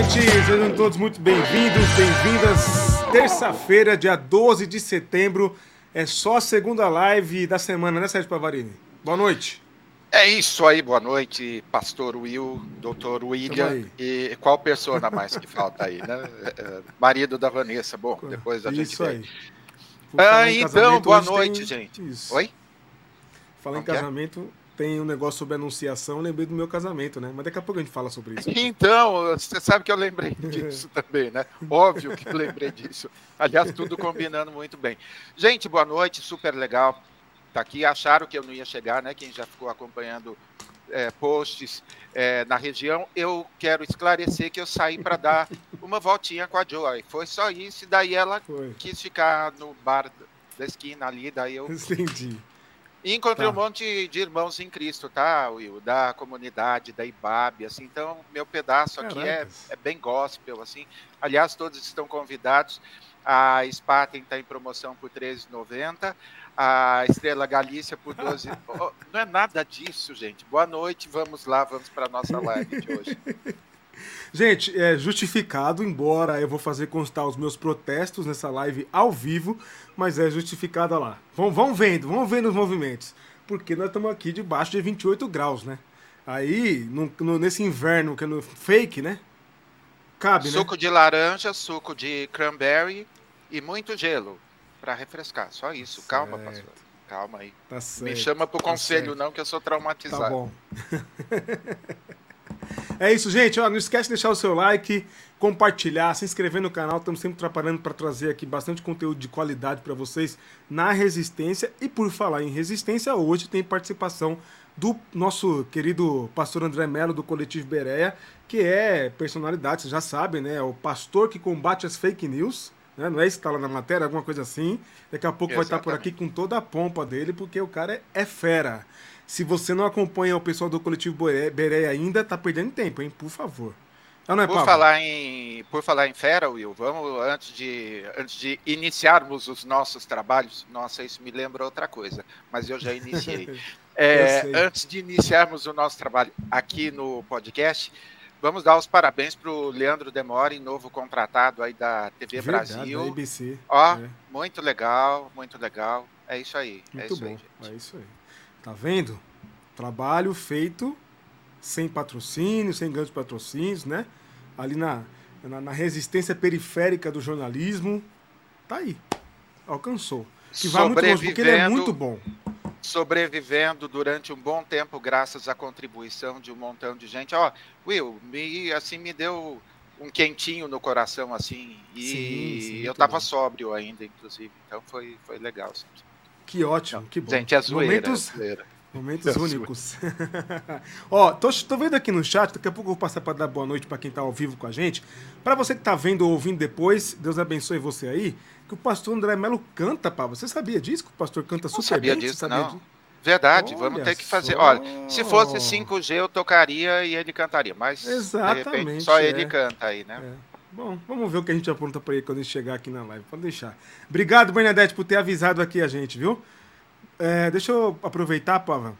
Fala, gente! Sejam todos muito bem-vindos, bem-vindas. Terça-feira, dia 12 de setembro. É só a segunda live da semana, né, Sérgio Pavarini? Boa noite. É isso aí, boa noite, Pastor Will, Doutor William. E qual persona mais que falta aí, né? É, é, marido da Vanessa. Bom, depois a gente Isso aí. Ah, então, boa noite, tem... gente. Isso. Oi? Falar em casamento, tem um negócio sobre anunciação, lembrei do meu casamento, né? Mas daqui a pouco a gente fala sobre isso. Então, você sabe que eu lembrei disso também, né? Óbvio que eu lembrei disso. Aliás, tudo combinando muito bem. Gente, boa noite, super legal tá aqui. Acharam que eu não ia chegar, né? Quem já ficou acompanhando é, posts é, na região, eu quero esclarecer que eu saí para dar uma voltinha com a Joy. Foi só isso, e daí ela Foi. quis ficar no bar da esquina ali, daí eu. Entendi. E encontrei tá. um monte de irmãos em Cristo, tá, Will? Da comunidade, da IBAB, assim. Então, meu pedaço aqui é, é, bem gospel, assim. Aliás, todos estão convidados. A Spaten está em promoção por R$13,90 a Estrela Galícia por 12. não é nada disso, gente. Boa noite, vamos lá, vamos para nossa live de hoje. Gente, é justificado, embora eu vou fazer constar os meus protestos nessa live ao vivo, mas é justificada lá. Vão, vão vendo, vão vendo os movimentos. Porque nós estamos aqui debaixo de 28 graus, né? Aí, no, no, nesse inverno que é no fake, né? Cabe, suco né? Suco de laranja, suco de cranberry e muito gelo para refrescar. Só isso. Certo. Calma, pastor. Calma aí. Tá Me chama pro tá conselho, certo. não, que eu sou traumatizado. Tá bom. é isso, gente. Ó, não esquece de deixar o seu like, compartilhar, se inscrever no canal. Estamos sempre trabalhando para trazer aqui bastante conteúdo de qualidade para vocês na resistência. E por falar em resistência, hoje tem participação do nosso querido pastor André Mello, do Coletivo Bereia, que é personalidade, vocês já sabem, né? É o pastor que combate as fake news né? Não é isso que está lá na matéria, alguma coisa assim. Daqui a pouco Exatamente. vai estar por aqui com toda a pompa dele, porque o cara é, é fera. Se você não acompanha o pessoal do coletivo Beré ainda, tá perdendo tempo, hein? Por favor. Ah, não é, por, falar em, por falar em fera, Will, vamos, antes de, antes de iniciarmos os nossos trabalhos, nossa, isso me lembra outra coisa, mas eu já iniciei. é, antes de iniciarmos o nosso trabalho aqui no podcast, Vamos dar os parabéns para o Leandro Demore, novo contratado aí da TV Verdade, Brasil. Da ABC. Ó, é. muito legal, muito legal. É isso aí. É muito é bom. Aí, é isso aí. Tá vendo? Trabalho feito sem patrocínio, sem grandes patrocínios, né? Ali na, na, na resistência periférica do jornalismo. Tá aí. Alcançou. Que vai muito longe, porque ele é muito bom sobrevivendo durante um bom tempo graças à contribuição de um montão de gente. Ó, Will, me assim me deu um quentinho no coração assim e sim, sim, eu tava sóbrio ainda, inclusive. Então foi foi legal. Sim. Que ótimo, que bom. Gente, é zoeira, Momentos... é zoeira. Momentos é únicos. Ó, tô, tô, vendo aqui no chat, daqui a pouco eu vou passar para dar boa noite para quem tá ao vivo com a gente. Para você que tá vendo ou ouvindo depois, Deus abençoe você aí que o pastor André Melo canta, pá. Você sabia disso? Que o pastor canta super não sabia bem? Disso, sabia não. Disso? Verdade, Olha vamos ter que fazer. Só. Olha, se fosse 5G eu tocaria e ele cantaria, mas Exatamente, repente só é. ele canta aí, né? É. Bom, vamos ver o que a gente apronta para ele quando ele chegar aqui na live. Pode deixar. Obrigado, Bernadette, por ter avisado aqui a gente, viu? É, deixa eu aproveitar, Pava,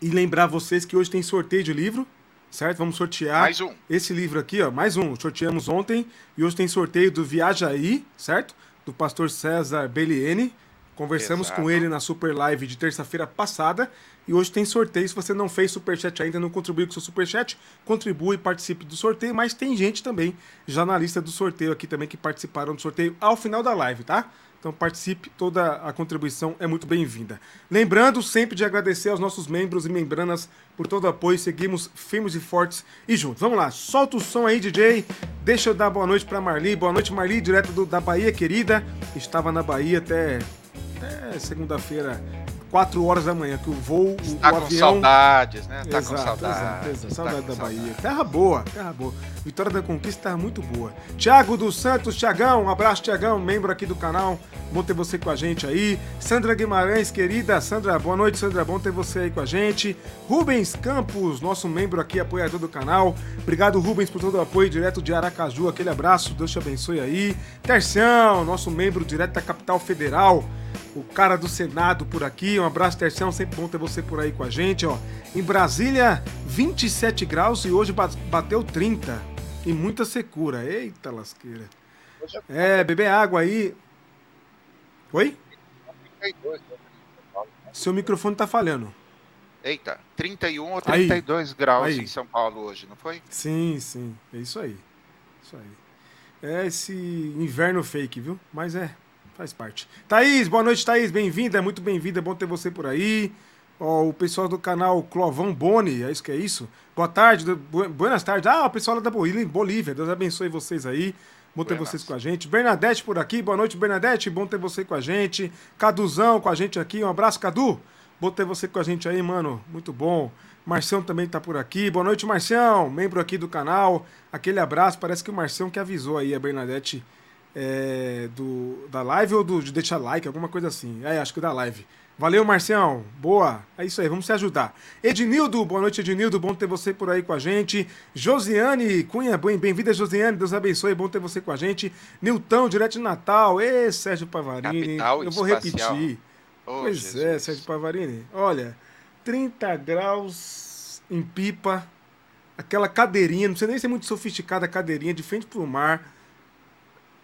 e lembrar vocês que hoje tem sorteio de livro, certo? Vamos sortear mais um. esse livro aqui, ó, mais um. Sorteamos ontem e hoje tem sorteio do Viaja aí, certo? Do pastor César Belliene. Conversamos Exato. com ele na Super Live de terça-feira passada. E hoje tem sorteio. Se você não fez superchat ainda, não contribuiu com seu superchat, contribui e participe do sorteio. Mas tem gente também já na lista do sorteio aqui também que participaram do sorteio ao final da live, tá? Então participe, toda a contribuição é muito bem-vinda. Lembrando sempre de agradecer aos nossos membros e membranas por todo o apoio. Seguimos firmes e fortes e juntos. Vamos lá, solta o som aí, DJ. Deixa eu dar boa noite para Marli. Boa noite, Marli, direto do, da Bahia, querida. Estava na Bahia até, até segunda-feira 4 horas da manhã, que o voo, tá o, com avião... saudades, né? Tá exato, com saudades. Exato, exato. Saudade tá da Bahia. Saudade. Terra boa, terra boa. Vitória da Conquista terra muito boa. Tiago dos Santos, Tiagão, um abraço, Tiagão, membro aqui do canal. Bom ter você com a gente aí. Sandra Guimarães, querida. Sandra, boa noite, Sandra. Bom ter você aí com a gente. Rubens Campos, nosso membro aqui, apoiador do canal. Obrigado, Rubens, por todo o apoio direto de Aracaju. Aquele abraço, Deus te abençoe aí. Tercião, nosso membro direto da capital federal o cara do Senado por aqui. Um abraço, Tercião, sempre bom ter você por aí com a gente, ó. Em Brasília, 27 graus e hoje bateu 30. e muita secura. Eita lasqueira. É, beber água aí. Oi? Seu microfone tá falhando. Eita, 31 ou 32 aí, graus aí. em São Paulo hoje, não foi? Sim, sim. É isso aí. Isso aí. É esse inverno fake, viu? Mas é, faz parte. Thaís, boa noite, Thaís. Bem-vinda, muito bem-vinda. É bom ter você por aí. Ó, o pessoal do canal Clovão Boni, é isso que é isso? Boa tarde, bu buenas tardes. Ah, o pessoal da Bolívia, Deus abençoe vocês aí. Bom ter vocês com a gente. Bernadette por aqui, boa noite, Bernadette. Bom ter você com a gente. Caduzão com a gente aqui, um abraço, Cadu. Bom ter você com a gente aí, mano. Muito bom. Marcião também tá por aqui. Boa noite, Marcião, membro aqui do canal. Aquele abraço. Parece que o Marcião que avisou aí a Bernadette é, do, da live ou do, de deixar like, alguma coisa assim. É, acho que da live. Valeu, Marcião. Boa. É isso aí, vamos se ajudar. Ednildo, boa noite, Ednildo. Bom ter você por aí com a gente. Josiane Cunha, bem-vinda, Josiane. Deus abençoe, bom ter você com a gente. Nilton, direto de Natal. Ê, Sérgio Pavarini. Capital Eu vou espacial. repetir. Oh, pois Jesus. é, Sérgio Pavarini. Olha, 30 graus em pipa. Aquela cadeirinha, não sei nem se é muito sofisticada a cadeirinha, de frente pro mar.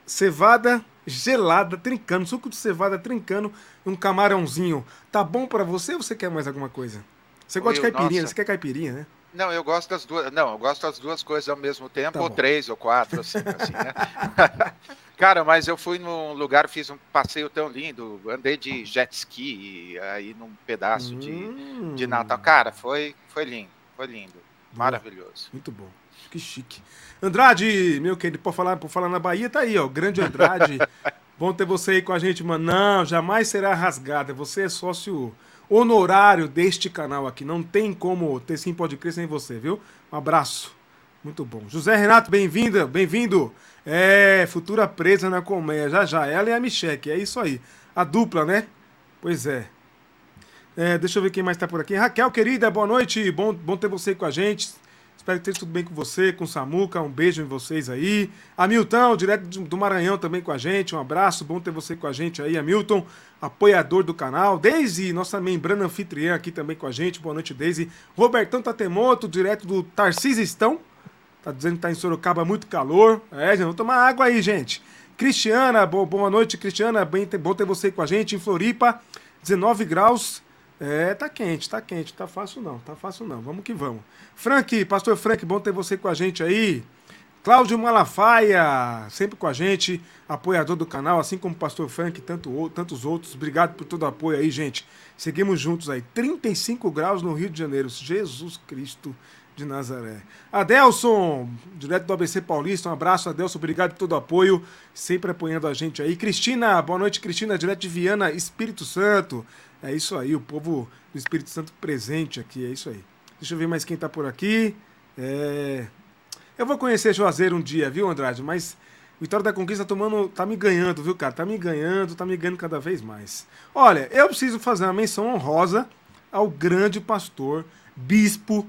Cevada gelada, trincando, suco de cevada trincando, um camarãozinho. Tá bom para você ou você quer mais alguma coisa? Você gosta Oi, de caipirinha, nossa. você quer caipirinha, né? Não, eu gosto das duas. Não, eu gosto das duas coisas ao mesmo tempo, Tá ou bom. três, ou quatro, assim, assim, né? Cara, mas eu fui num lugar, fiz um passeio tão lindo, andei de jet ski aí num pedaço de, Hum, de Natal. Cara, foi, foi lindo, foi lindo. Maravilhoso. Muito bom. Que chique. Andrade, meu querido, por falar, por falar na Bahia, tá aí, ó. Grande Andrade. bom ter você aí com a gente, mano. Não, jamais será rasgada. Você é sócio honorário deste canal aqui. Não tem como ter sim pode crer sem você, viu? Um abraço. Muito bom. José Renato, bem-vinda, bem-vindo. É, futura presa na colmeia, já já. Ela e a Micheque, é isso aí. A dupla, né? Pois é. É, deixa eu ver quem mais tá por aqui. Raquel, querida, boa noite. Bom, bom ter você com a gente. Espero que esteja tudo bem com você, com o Samuca. Um beijo em vocês aí. Hamilton, direto do Maranhão também com a gente. Um abraço, bom ter você com a gente aí, Hamilton, apoiador do canal. Daisy, nossa membrana anfitriã aqui também com a gente. Boa noite, Daisy. Robertão Tatemoto, direto do Tarcisistão. Tá dizendo que tá em Sorocaba muito calor. É, gente, vamos tomar água aí, gente. Cristiana, bo- boa noite, Cristiana. Bem, bom ter você com a gente em Floripa. 19 graus. É, tá quente, tá quente. Tá fácil não, tá fácil não. Vamos que vamos. Frank, pastor Frank, bom ter você com a gente aí. Cláudio Malafaia, sempre com a gente, apoiador do canal, assim como o pastor Frank e tanto, tantos outros. Obrigado por todo o apoio aí, gente. Seguimos juntos aí. 35 graus no Rio de Janeiro. Jesus Cristo de Nazaré. Adelson, direto do ABC Paulista, um abraço, Adelson, obrigado por todo o apoio, sempre apoiando a gente aí. Cristina, boa noite, Cristina, direto de Viana, Espírito Santo. É isso aí, o povo do Espírito Santo presente aqui, é isso aí. Deixa eu ver mais quem tá por aqui. É... Eu vou conhecer Juazeiro um dia, viu, Andrade? Mas Vitória da Conquista tá tomando, tá me ganhando, viu, cara? Tá me ganhando, tá me ganhando cada vez mais. Olha, eu preciso fazer uma menção honrosa ao grande pastor, bispo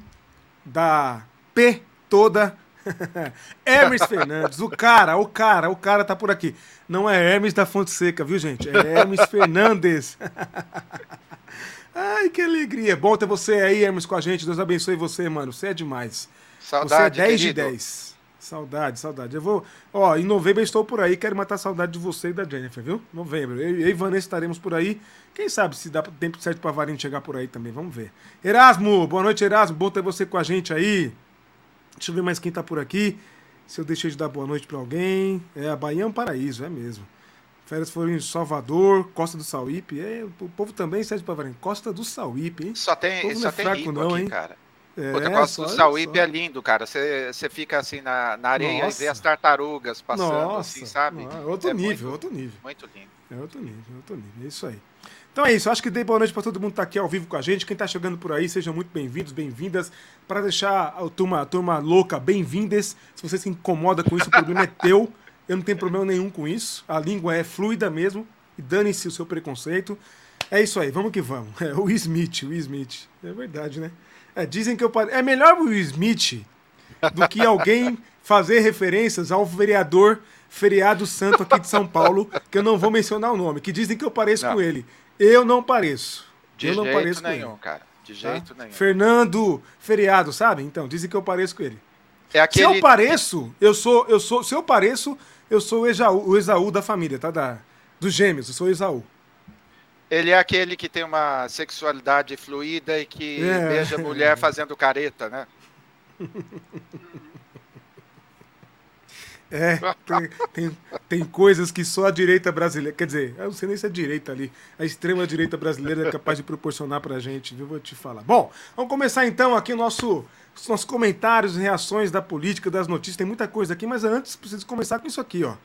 da P toda, Hermes Fernandes. O cara, o cara, o cara tá por aqui. Não é Hermes da Fonte Seca, viu, gente? É Hermes Fernandes. Ai, que alegria. Bom ter você aí, Hermes, com a gente. Deus abençoe você, mano. Você é demais. Saudade, você é 10 querido. de 10. Saudade, saudade. Eu vou. Ó, em novembro eu estou por aí. Quero matar a saudade de você e da Jennifer, viu? Novembro. Eu, eu e Vanessa estaremos por aí. Quem sabe se dá tempo certo pra Varinho chegar por aí também. Vamos ver. Erasmo, boa noite, Erasmo. Bom ter você com a gente aí. Deixa eu ver mais quem tá por aqui. Se eu deixei de dar boa noite pra alguém. É, a Bahia é um paraíso, é mesmo. Férias foram em Salvador, Costa do Sauípe. É, o povo também, Sérgio Pavarinho. Costa do Sauípe, hein? Só tem, não só é tem rico não, aqui, hein? cara. É, eu gosto do Sauípe, é lindo, cara. Você fica assim na, na areia Nossa. e vê as tartarugas passando, Nossa, assim, sabe? é outro É nível, muito- outro nível. Muito lindo. É outro nível, é outro nível. É isso aí. Então é isso, acho que dei boa noite para todo mundo que tá aqui ao vivo com a gente. Quem tá chegando por aí, sejam muito bem-vindos, bem-vindas. Para deixar a turma, a turma louca, bem-vindas. Se você se incomoda com isso, o problema é teu. Eu não tenho problema nenhum com isso. A língua é fluida mesmo. E dane-se o seu preconceito. É isso aí, vamos que vamos. É o Smith, o Smith. É verdade, né? É, dizem que eu pare... É melhor o Will Smith do que alguém fazer referências ao vereador feriado santo aqui de São Paulo, que eu não vou mencionar o nome, que dizem que eu pareço Não. com ele. Eu não pareço. De eu não pareço jeito com nenhum, ele. cara. De tá? jeito nenhum. Fernando Feriado, sabe? Então, dizem que eu pareço com ele. É aquele... Se eu pareço, eu sou, eu sou, se eu pareço, eu sou o Esaú, o Esaú da família, tá? Da, dos gêmeos, eu sou o Esaú. Ele é aquele que tem uma sexualidade fluida e que é. beija a mulher fazendo careta, né? É, tem, tem, tem, coisas que só a direita brasileira, quer dizer, eu não sei nem se é direita ali, a extrema direita brasileira é capaz de proporcionar pra gente, viu? Vou te falar. Bom, vamos começar então aqui o nosso, os nossos comentários, reações da política, das notícias, tem muita coisa aqui, mas antes preciso começar com isso aqui, ó.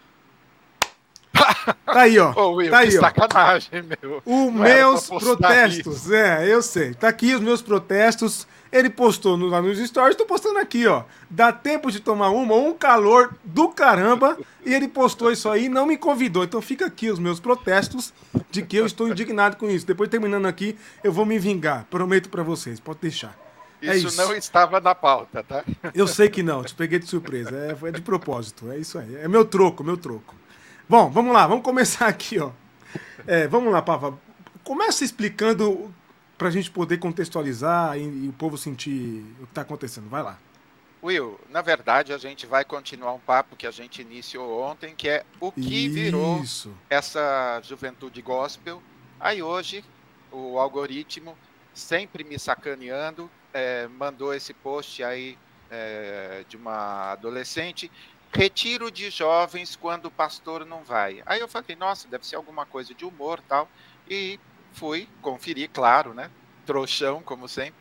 Tá aí, ó. Ô, Will, tá aí, ó. sacanagem, meu. Os meus protestos. Isso. É, eu sei. Tá aqui os meus protestos. Ele postou no, lá nos stories, tô postando aqui, ó. Dá tempo de tomar uma, um calor do caramba. E ele postou isso aí e não me convidou. Então fica aqui os meus protestos de que eu estou indignado com isso. Depois, terminando aqui, eu vou me vingar. Prometo para vocês. Pode deixar. Isso, é isso, não estava na pauta, tá? Eu sei que não, te peguei de surpresa. É, foi de propósito. É isso aí. É meu troco, meu troco. Bom, vamos lá, vamos começar aqui, ó. É, vamos lá, Pava. Começa explicando para a gente poder contextualizar e, e, o povo sentir o que está acontecendo. Vai lá. Will, na verdade a gente vai continuar um papo que a gente iniciou ontem, que é o que Isso. virou essa juventude gospel. Aí hoje o algoritmo, sempre me sacaneando, é, mandou esse post aí é, de uma adolescente retiro de jovens quando o pastor não vai. Aí eu falei, nossa, deve ser alguma coisa de humor tal. E fui conferir, claro, né? Trouxão, como sempre.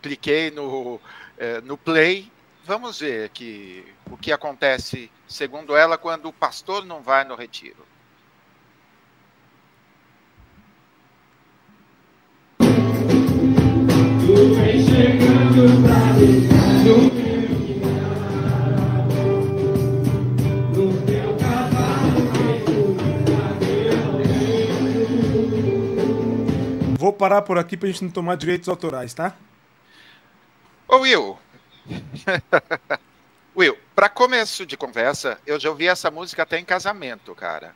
Cliquei no, eh, no play. Vamos ver que, o que acontece, segundo ela, quando o pastor não vai no retiro. Parar por aqui pra gente não tomar direitos autorais, tá? Ô Will. Will, para começo de conversa, eu já ouvi essa música até em casamento, cara.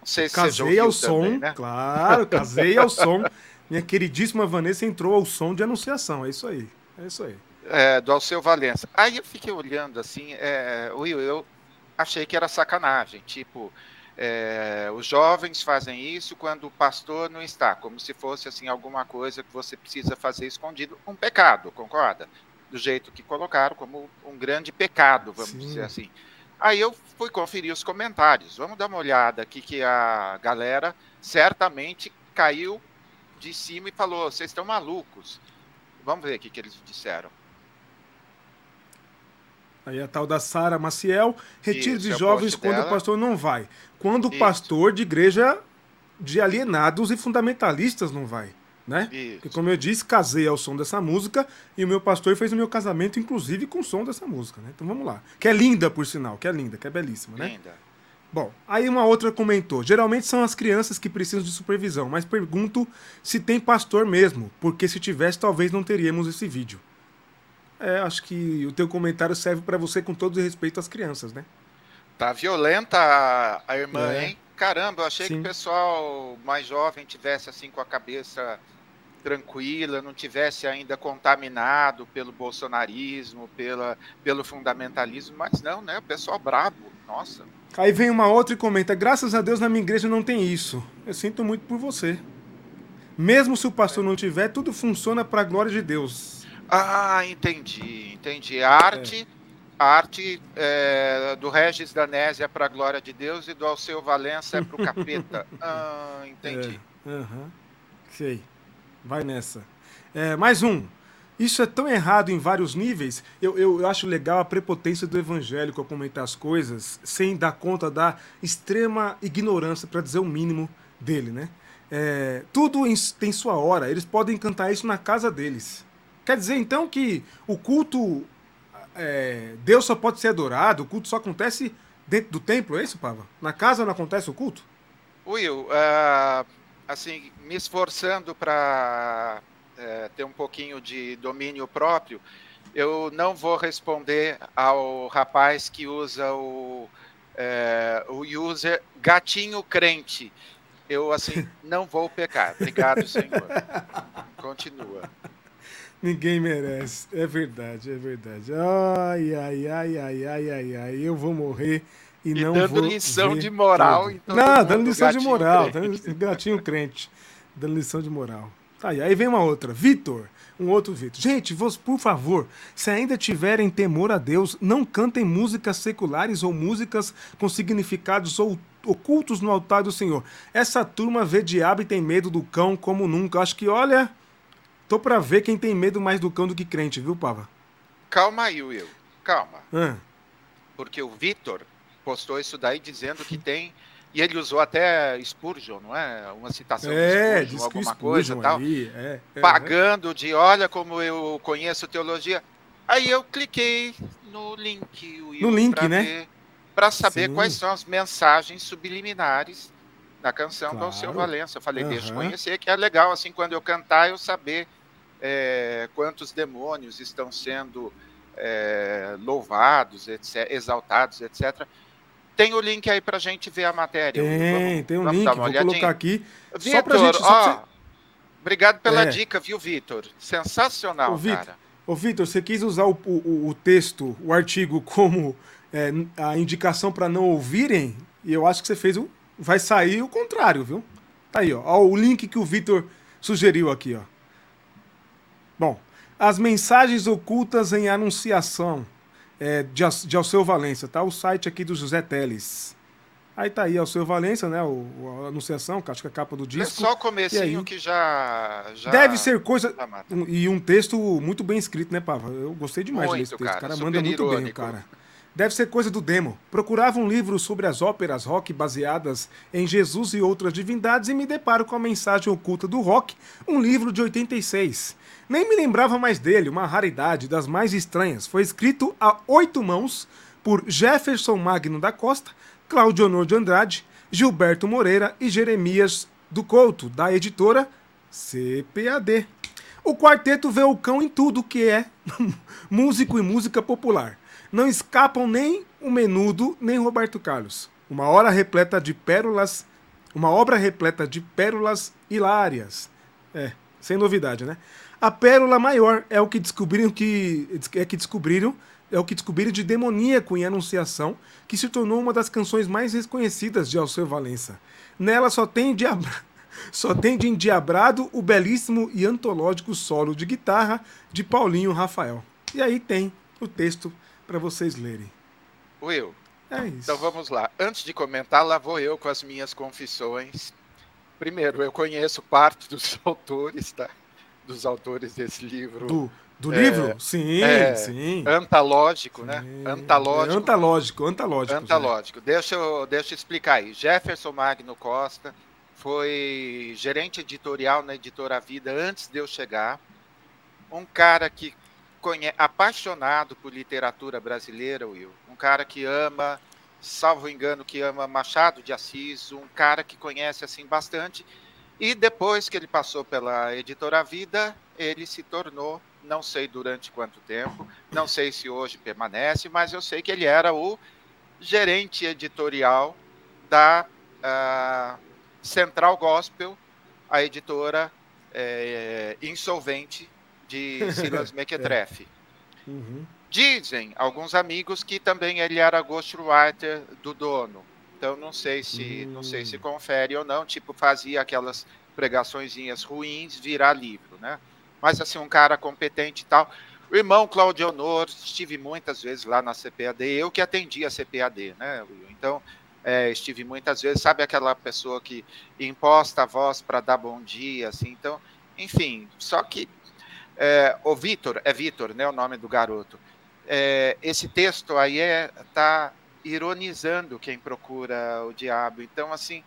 Não sei se casei ao som, né? claro, casei ao som. Minha queridíssima Vanessa entrou ao som de anunciação, é isso aí. É isso aí. É, do Alceu Valença. Aí eu fiquei olhando assim, é, Will, eu achei que era sacanagem, tipo, é, os jovens fazem isso quando o pastor não está, como se fosse assim alguma coisa que você precisa fazer escondido, um pecado, concorda? Do jeito que colocaram como um grande pecado, vamos Sim. dizer assim. Aí eu fui conferir os comentários. Vamos dar uma olhada aqui que a galera certamente caiu de cima e falou: vocês estão malucos. Vamos ver o que eles disseram. Aí a tal da Sara Maciel, retiro Isso, de jovens quando dela. o pastor não vai. Quando o pastor de igreja de alienados e fundamentalistas não vai. Né? Porque, como eu disse, casei ao som dessa música e o meu pastor fez o meu casamento, inclusive, com o som dessa música. Né? Então vamos lá. Que é linda, por sinal, que é linda, que é belíssima, né? Linda. Bom, aí uma outra comentou: geralmente são as crianças que precisam de supervisão, mas pergunto se tem pastor mesmo, porque se tivesse, talvez não teríamos esse vídeo. É, acho que o teu comentário serve para você com todo respeito às crianças, né? Tá violenta a, a irmã, é. hein? Caramba, eu achei Sim. que o pessoal mais jovem tivesse assim com a cabeça tranquila, não tivesse ainda contaminado pelo bolsonarismo, pela, pelo fundamentalismo, mas não, né? O pessoal brabo, nossa. Aí vem uma outra e comenta: graças a Deus na minha igreja não tem isso. Eu sinto muito por você. Mesmo se o pastor não tiver, tudo funciona para a glória de Deus. Ah, entendi, entendi. A arte, é. A arte é, do Regis Danésia é para a glória de Deus e do Alceu Valença é para o capeta. ah, entendi. É, uhum. Sei. Vai nessa. É, mais um. Isso é tão errado em vários níveis. Eu, eu, eu, acho legal a prepotência do evangélico a comentar as coisas sem dar conta da extrema ignorância, para dizer o mínimo dele, né? É, tudo em, tem sua hora. Eles podem cantar isso na casa deles. Quer dizer então que o culto. É, Deus só pode ser adorado, o culto só acontece dentro do templo, é isso, Pava? Na casa não acontece o culto? Will, uh, assim, me esforçando para uh, ter um pouquinho de domínio próprio, eu não vou responder ao rapaz que usa o, uh, o user gatinho crente. Eu, assim, não vou pecar. Obrigado, Senhor. Continua. Ninguém merece. É verdade, é verdade. Ai, ai, ai, ai, ai, ai, ai. Eu vou morrer e, e não dando vou. lição de moral. Então, não, dando lição de moral. Crente. Gatinho crente. Dando lição de moral. Tá, aí, aí vem uma outra. Vitor. Um outro Vitor. Gente, vos, por favor, se ainda tiverem temor a Deus, não cantem músicas seculares ou músicas com significados ou ocultos no altar do Senhor. Essa turma vê diabo e tem medo do cão como nunca. Acho que, olha, tô pra ver quem tem medo mais do cão do que crente, viu, Pava? Calma aí, Will. Calma. Ah. Porque o Vitor postou isso daí dizendo que tem e ele usou até Spurgeon, não é? Uma citação é, de Spurgeon, alguma coisa tal. é, é, pagando de olha como eu conheço teologia. Aí eu cliquei no link, Will, no link, né? Para saber Sim. quais são as mensagens subliminares da canção claro. do Alceu Valença. Eu falei, uhum. deixa eu conhecer, que é legal, assim, quando eu cantar, eu saber é, quantos demônios estão sendo é, louvados, etc., exaltados, etc. Tem o link aí pra gente ver a matéria. Tem, vamos, tem um link, vou olhadinha. colocar aqui. Vitor, só pra gente. Só ó, você... Obrigado pela é. dica, viu, Vitor? Sensacional, Ô, Victor, cara. Ô, Vitor, você quis usar o, o, o texto, o artigo, como é, a indicação para não ouvirem, e eu acho que você fez o. Vai sair o contrário, viu? Tá aí, ó. ó o link que o Vitor sugeriu aqui, ó. Bom, as mensagens ocultas em anunciação é, de, de Alceu Valença, tá? O site aqui do José Teles. Aí tá aí Alceu Valença, né? O, a anunciação, acho que é a capa do disco. É só o comecinho aí, que já, já. Deve ser coisa. Um, e um texto muito bem escrito, né, Pava? Eu gostei demais muito, de ler esse texto. Cara, o cara manda muito irônico. bem, o cara. Deve ser coisa do demo. Procurava um livro sobre as óperas rock baseadas em Jesus e outras divindades e me deparo com a mensagem oculta do rock, um livro de 86. Nem me lembrava mais dele, uma raridade das mais estranhas. Foi escrito a oito mãos por Jefferson Magno da Costa, Claudio Honor de Andrade, Gilberto Moreira e Jeremias do Couto, da editora CPAD. O quarteto vê o cão em tudo que é músico e música popular não escapam nem o Menudo nem Roberto Carlos. Uma hora repleta de pérolas, uma obra repleta de pérolas hilárias. É, sem novidade, né? A pérola maior é o que descobriram que é que descobriram é o que descobriram de demoníaco em Anunciação, que se tornou uma das canções mais reconhecidas de Alceu Valença. Nela só tem diabra... só tem de endiabrado o belíssimo e antológico solo de guitarra de Paulinho Rafael. E aí tem o texto para vocês lerem. Will. É isso. Então vamos lá. Antes de comentar, lá vou eu com as minhas confissões. Primeiro, eu conheço parte dos autores, tá? Dos autores desse livro. Do, do é, livro? Sim, é, sim. Antalógico, né? sim. Antalógico. É antalógico, antalógico. Antalógico. Deixa eu, deixa eu explicar aí. Jefferson Magno Costa foi gerente editorial na editora Vida antes de eu chegar. Um cara que conhe... apaixonado por literatura brasileira, Will. Um cara que ama, salvo engano, que ama Machado de Assis, um cara que conhece assim bastante. E depois que ele passou pela editora Vida, ele se tornou, não sei durante quanto tempo, não sei se hoje permanece, mas eu sei que ele era o gerente editorial da uh, Central Gospel, a editora é, insolvente de Silas Mequetrefe. é. uhum. Dizem alguns amigos que também ele era ghostwriter do dono. Então não sei se uhum. não sei se hum. confere ou não, tipo fazia aquelas pregaçõezinhas ruins virar livro, né? Mas assim um cara competente e tal. O irmão Claudio Honor, estive muitas vezes lá na CPAD, eu que atendi a CPAD, né? Então é, estive muitas vezes, sabe aquela pessoa que imposta a voz para dar bom dia, assim. Então, enfim, só que é, o Vitor, é Vitor, né, o nome do garoto. É, esse texto aí é tá ironizando quem procura o diabo. Então, assim,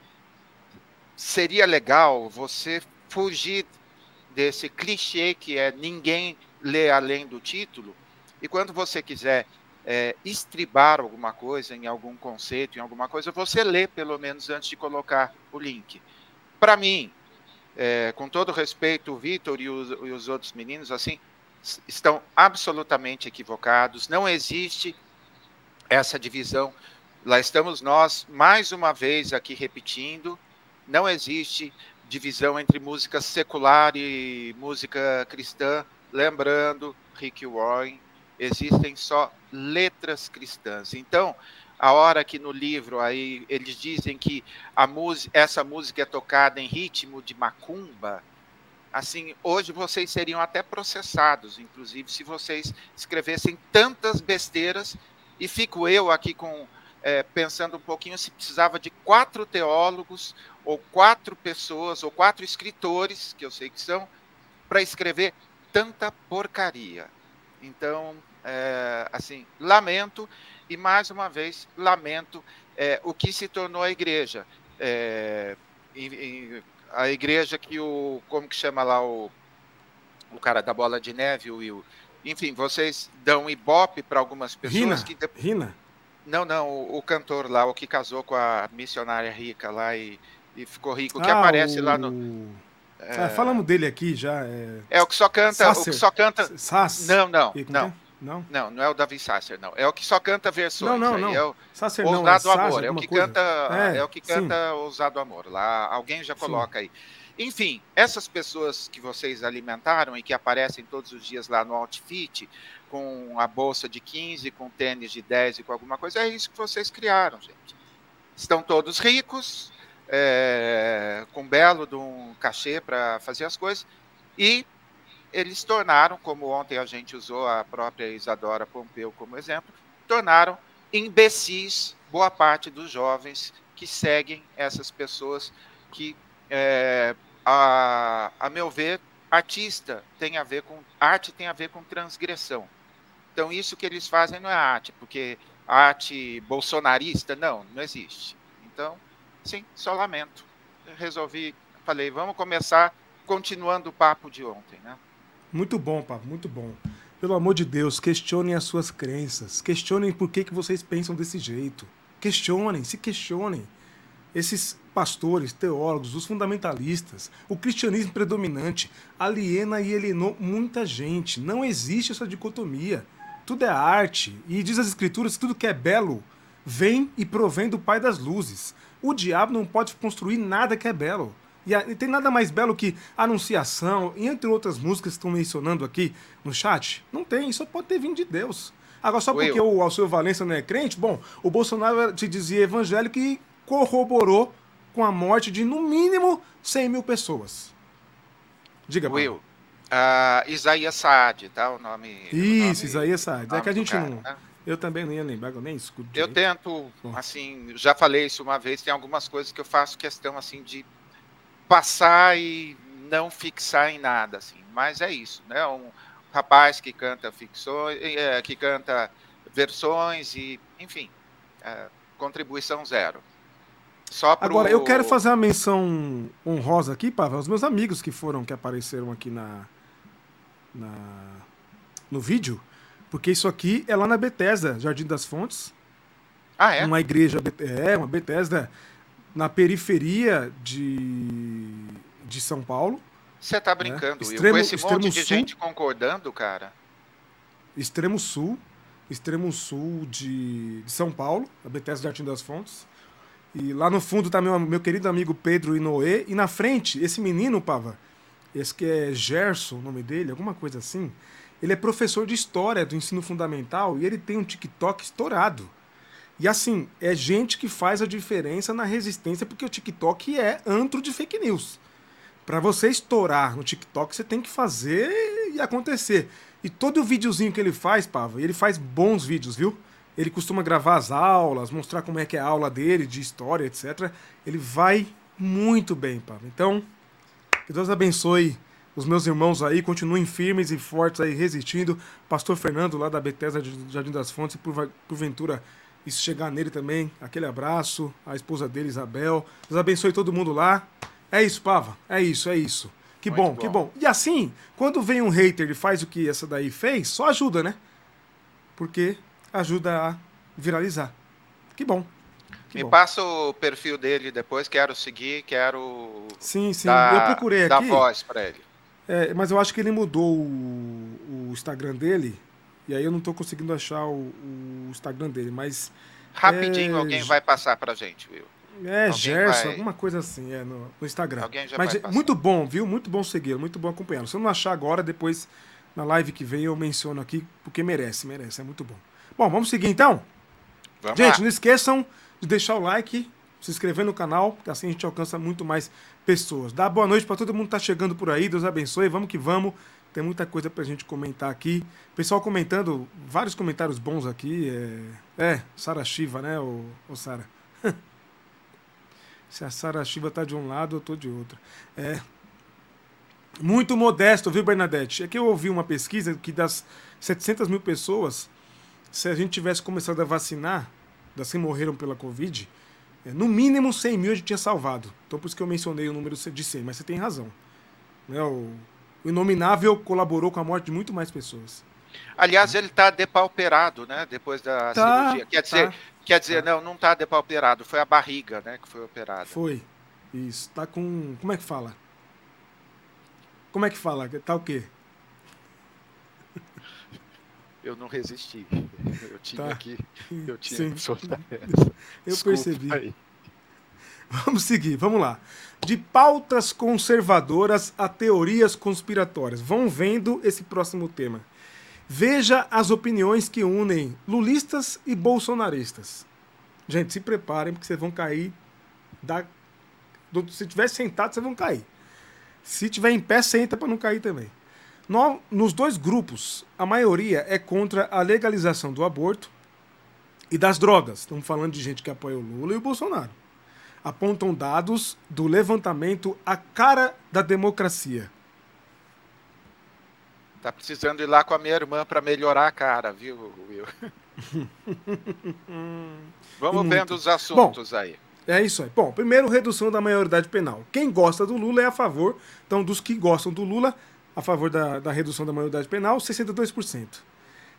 seria legal você fugir desse clichê que é ninguém lê além do título. E quando você quiser é, estribar alguma coisa em algum conceito, em alguma coisa, você lê pelo menos antes de colocar o link. Para mim, é, com todo respeito, o Vitor e, e os outros meninos, assim, estão absolutamente equivocados. Não existe essa divisão. Lá estamos nós, mais uma vez aqui repetindo, não existe divisão entre música secular e música cristã. lembrando, Rick Warren, existem só letras cristãs. Então, a hora que no livro aí eles dizem que a música, essa música é tocada em ritmo de macumba, assim, hoje vocês seriam até processados, inclusive, se vocês escrevessem tantas besteiras. E fico eu aqui com é, pensando um pouquinho se precisava de quatro teólogos ou quatro pessoas ou quatro escritores, que eu sei que são, para escrever tanta porcaria. Então, é, assim, lamento e mais uma vez lamento é, o que se tornou a igreja. É, a igreja que o. Como que chama lá o, o cara da bola de neve, o Will? Enfim, vocês dão ibope para algumas pessoas Rina, que. Rina? Não, não, o, o, cantor lá, o que casou com a missionária rica lá e, e ficou rico, que ah, aparece o... lá no. É... Ah, falamos dele aqui já. É, é o que só canta. Sasser. O que só canta. Sass. Não, não, não. É? Não? Não, não é o Davi Sasser, não. É o que só canta versões. Não, não, não. É o Sasser Ousado não, é Amor. É o que coisa. canta, é, é, o que canta Ousado Amor. Lá alguém já coloca sim. aí. Enfim, essas pessoas que vocês alimentaram e que aparecem todos os dias lá no Outfit, com a bolsa de 15, com tênis de 10 e com alguma coisa, é isso que vocês criaram, gente. Estão todos ricos, é, com belo de um cachê para fazer as coisas, e eles tornaram, como ontem a gente usou a própria Isadora Pompeu como exemplo, tornaram imbecis boa parte dos jovens que seguem essas pessoas que, é, a, a meu ver, artista tem a ver com arte tem a ver com transgressão. Então isso que eles fazem não é arte, porque arte bolsonarista não, não existe. Então, sim, só lamento. Eu resolvi, falei, vamos começar continuando o papo de ontem, né? Muito bom, Pablo, muito bom. Pelo amor de Deus, questionem as suas crenças. Questionem por que, que vocês pensam desse jeito. Questionem, se questionem. Esses pastores, teólogos, os fundamentalistas, o cristianismo predominante aliena e alienou muita gente. Não existe essa dicotomia. Tudo é arte. E diz as escrituras que tudo que é belo vem e provém do Pai das luzes. O diabo não pode construir nada que é belo. E, tem nada mais belo que Anunciação, e entre outras músicas que estão mencionando aqui no chat. Não tem, isso pode ter vindo de Deus. Agora, só porque o Alceu Valença não é crente, bom, o Bolsonaro te dizia evangélico e corroborou com a morte de, no mínimo, 100 mil pessoas. Diga, Will. Uh, Isaías Saad, tá? O nome. Isso, o nome, Isaías Saad. É que a gente cara, não. Né? Eu também não ia lembrar, eu nem escuto. Eu tento, assim, já falei isso uma vez, tem algumas coisas que eu faço questão, assim, de passar e não fixar em nada, assim. Mas é isso, né? Um rapaz que canta ficções, é, que canta versões e, enfim, é, contribuição zero. Só pro... Agora, eu quero fazer uma menção honrosa aqui, Pavel, os meus amigos que foram, que apareceram aqui na, na no vídeo, porque isso aqui é lá na Bethesda, Jardim das Fontes. Ah, é? Uma igreja, é, uma Bethesda na periferia de, de São Paulo. Você tá brincando, né? extremo, Com esse monte de sul, gente concordando, cara? Extremo sul, extremo sul de, de São Paulo, a Bethesda Jardim das Fontes. E lá no fundo tá meu, meu querido amigo Pedro Inoue. E na frente, esse menino, Pava, esse que é Gerson, o nome dele, alguma coisa assim. Ele é professor de história do ensino fundamental e ele tem um TikTok estourado. E assim, é gente que faz a diferença na resistência, porque o TikTok é antro de fake news. Para você estourar no TikTok, você tem que fazer e acontecer. E todo o videozinho que ele faz, Pava, ele faz bons vídeos, viu? Ele costuma gravar as aulas, mostrar como é que é a aula dele, de história, etc. Ele vai muito bem, Pava. Então, que Deus abençoe os meus irmãos aí, continuem firmes e fortes aí, resistindo. Pastor Fernando, lá da Bethesda de Jardim das Fontes, por, porventura isso chegar nele também. Aquele abraço, a esposa dele, Isabel. Deus abençoe todo mundo lá. É isso, Pava. É isso, é isso. Que bom, bom, que bom. E assim, quando vem um hater e faz o que essa daí fez, só ajuda, né? Porque ajuda a viralizar. Que bom. Que Me bom. passa o perfil dele depois, quero seguir, quero. Sim, sim. Dar, eu procurei aqui. Dar voz para ele. É, mas eu acho que ele mudou o, o Instagram dele e aí eu não estou conseguindo achar o, o, Instagram dele, mas. Rapidinho é... alguém vai passar pra gente, viu? É, alguém Gerson, vai... alguma coisa assim, é, no, no Instagram. Alguém já mas vai passar. muito bom, viu? Muito bom seguir, muito bom acompanhar. Se eu não achar agora, depois Na live que vem eu menciono aqui, porque merece, merece, é muito bom. Bom, vamos seguir então? Vamos gente, lá. não esqueçam de deixar o like, se inscrever no canal, porque assim a gente alcança muito mais pessoas. Dá boa noite para todo mundo que tá chegando por aí, Deus abençoe, vamos que vamos. Tem muita coisa pra gente comentar aqui. Pessoal comentando, vários comentários bons aqui. É, é Sara Shiva, né, o, o Sara? Se a Sara Shiva tá de um lado, eu tô de outro. É. Muito modesto, viu, Bernadette? É que eu ouvi uma pesquisa que das 700 mil pessoas, se a gente tivesse começado a vacinar, das que morreram pela Covid, é, no mínimo 100 mil a gente tinha salvado. Então por isso que eu mencionei o número de 100, mas você tem razão. Né, o, Inominável colaborou com a morte de muito mais pessoas. Aliás, ele está depauperado, né? Depois da tá, cirurgia. Quer dizer, tá, quer dizer, tá. não, não está depauperado, foi a barriga, né, que foi operada. Foi. Isso. Tá com. Como é que fala? Como é que fala? Tá o quê? Eu não resisti. Eu tinha tá. que. Eu tinha que soltar essa. Eu Desculpa percebi. Aí. Vamos seguir, vamos lá. De pautas conservadoras a teorias conspiratórias. Vão vendo esse próximo tema. Veja as opiniões que unem lulistas e bolsonaristas. Gente, se preparem, porque vocês vão cair. Da... Se tiver sentado, vocês vão cair. Se tiver em pé, senta para não cair também. No, nos dois grupos, a maioria é contra a legalização do aborto e das drogas. Estamos falando de gente que apoia o Lula e o Bolsonaro apontam dados do levantamento A Cara da Democracia. Tá precisando ir lá com a minha irmã para melhorar a cara, viu, Will? Vamos vendo os assuntos Bom, aí. É isso aí. Bom, primeiro, redução da maioridade penal. Quem gosta do Lula é a favor. Então, dos que gostam do Lula, a favor da, da redução da maioridade penal, 62%.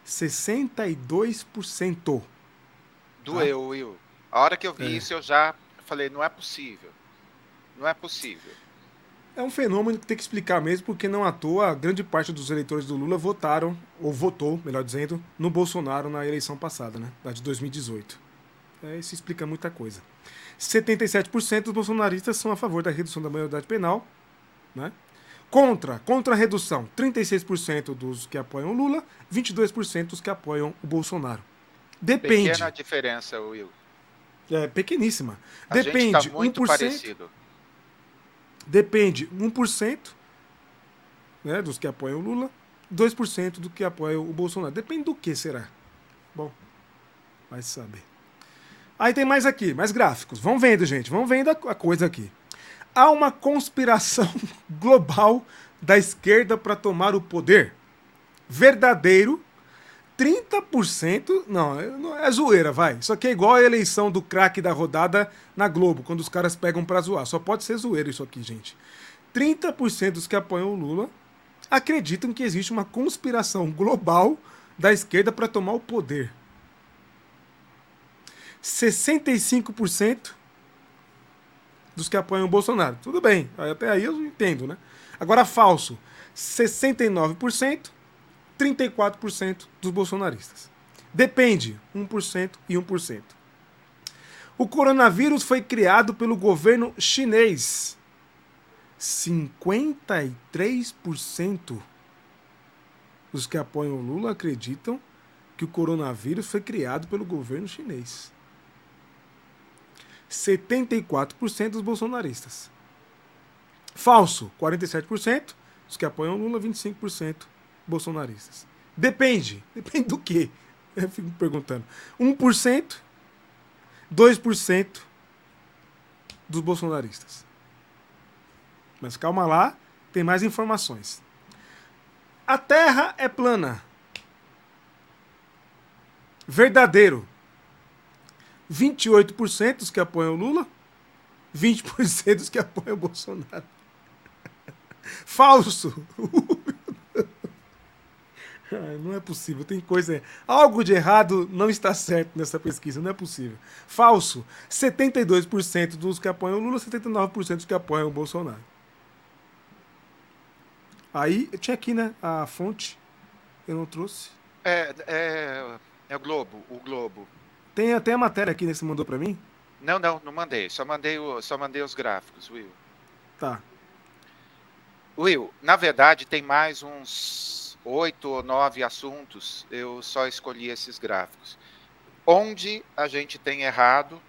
62%. Doeu, tá? Will. A hora que eu vi é. isso, eu já falei, não é possível. Não é possível. É um fenômeno que tem que explicar mesmo, porque não à toa grande parte dos eleitores do Lula votaram, ou votou, melhor dizendo, no Bolsonaro na eleição passada, né? Da de 2018. É, isso explica muita coisa. 77% dos bolsonaristas são a favor da redução da maioridade penal, né? Contra, contra a redução, 36% dos que apoiam o Lula, 22% dos que apoiam o Bolsonaro. Depende. Pequena diferença, Will. É pequeníssima. A Depende. Gente tá muito 1%, parecido. Depende 1% né, dos que apoiam o Lula, 2% do que apoiam o Bolsonaro. Depende do que será. Bom, vai saber. Aí tem mais aqui, mais gráficos. Vão vendo, gente. Vão vendo a coisa aqui. Há uma conspiração global da esquerda para tomar o poder. Verdadeiro 30%. Não, é zoeira, vai. Isso aqui é igual a eleição do craque da rodada na Globo, quando os caras pegam pra zoar. Só pode ser zoeira isso aqui, gente. 30% dos que apoiam o Lula acreditam que existe uma conspiração global da esquerda para tomar o poder. 65% dos que apoiam o Bolsonaro. Tudo bem, até aí eu entendo, né? Agora, falso. 69% 34% dos bolsonaristas. Depende, 1% e 1%. O coronavírus foi criado pelo governo chinês. 53% dos que apoiam o Lula acreditam que o coronavírus foi criado pelo governo chinês. 74% dos bolsonaristas. Falso, 47%. Os que apoiam Lula, 25% bolsonaristas. Depende. Depende do quê? Eu fico me perguntando. 1%, 2% dos bolsonaristas. Mas calma lá, tem mais informações. A Terra é plana. Verdadeiro. 28% dos que apoiam o Lula, 20% dos que apoiam o Bolsonaro. Falso. Não é possível, tem coisa. Algo de errado não está certo nessa pesquisa, não é possível. Falso: 72% dos que apoiam o Lula, 79% dos que apoiam o Bolsonaro. Aí, tinha aqui, né, a fonte, eu não trouxe. É, é, é o Globo, o Globo. Tem até a matéria aqui, né, você mandou para mim? Não, não, não mandei, só mandei, o, só mandei os gráficos, Will. Tá. Will, na verdade tem mais uns oito ou nove assuntos, eu só escolhi esses gráficos. Onde a gente tem errado,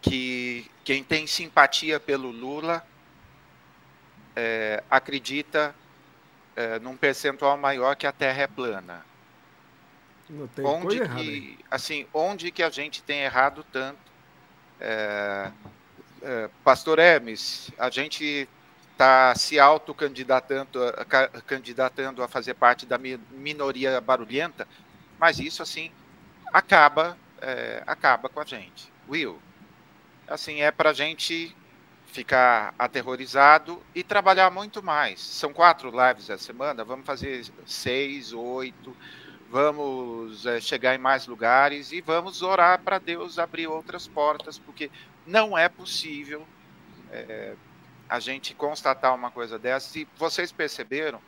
que quem tem simpatia pelo Lula é, acredita é, num percentual maior que a Terra é plana. Onde que, assim, onde que a gente tem errado tanto? É, é, Pastor Hermes, a gente está se autocandidatando candidatando a fazer parte da minoria barulhenta, mas isso assim acaba é, acaba com a gente. Will, assim é para a gente ficar aterrorizado e trabalhar muito mais. São quatro lives a semana, vamos fazer seis, oito, vamos é, chegar em mais lugares e vamos orar para Deus abrir outras portas, porque não é possível é, a gente constatar uma coisa dessa. Se vocês perceberam,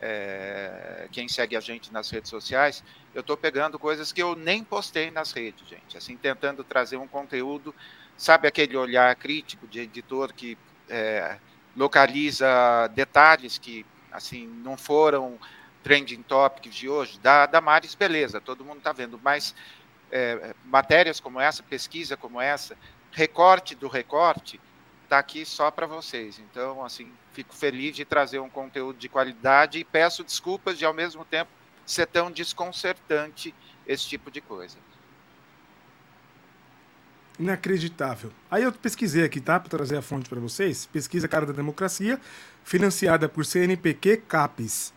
é, quem segue a gente nas redes sociais, eu estou pegando coisas que eu nem postei nas redes, gente. Assim, tentando trazer um conteúdo, sabe aquele olhar crítico de editor que localiza detalhes que assim não foram trending topics de hoje. Da, da Maris, beleza, todo mundo está vendo, mas é, matérias como essa, pesquisa como essa, recorte do recorte, está aqui só para vocês. Então, assim, fico feliz de trazer um conteúdo de qualidade e peço desculpas de, ao mesmo tempo, ser tão desconcertante esse tipo de coisa. Inacreditável. Aí eu pesquisei aqui, tá? Para trazer a fonte para vocês. Pesquisa Cara da Democracia, financiada por CNPq, CAPES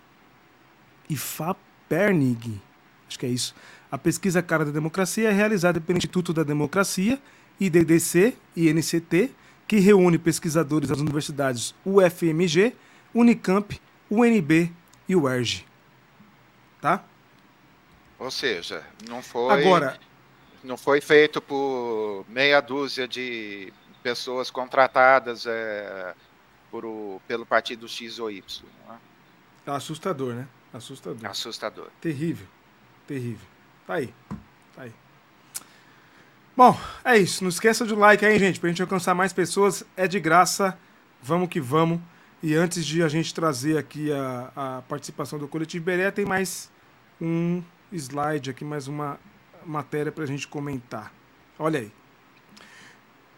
e FAPERNIG. Acho que é isso. A pesquisa Cara da Democracia é realizada pelo Instituto da Democracia, IDDC e NCT, que reúne pesquisadores das universidades UFMG, Unicamp, UNB e UERJ. Tá? Ou seja, não foi Agora, não foi feito por meia dúzia de pessoas contratadas é, por o, pelo partido X ou Y. É? Assustador, né? Assustador. Assustador. Terrível. Terrível. Tá aí. Tá aí. Bom, é isso. Não esqueça do like aí, gente, pra gente alcançar mais pessoas. É de graça. Vamos que vamos. E antes de a gente trazer aqui a, a participação do Coletivo Beré, tem mais um slide aqui, mais uma matéria pra gente comentar. Olha aí.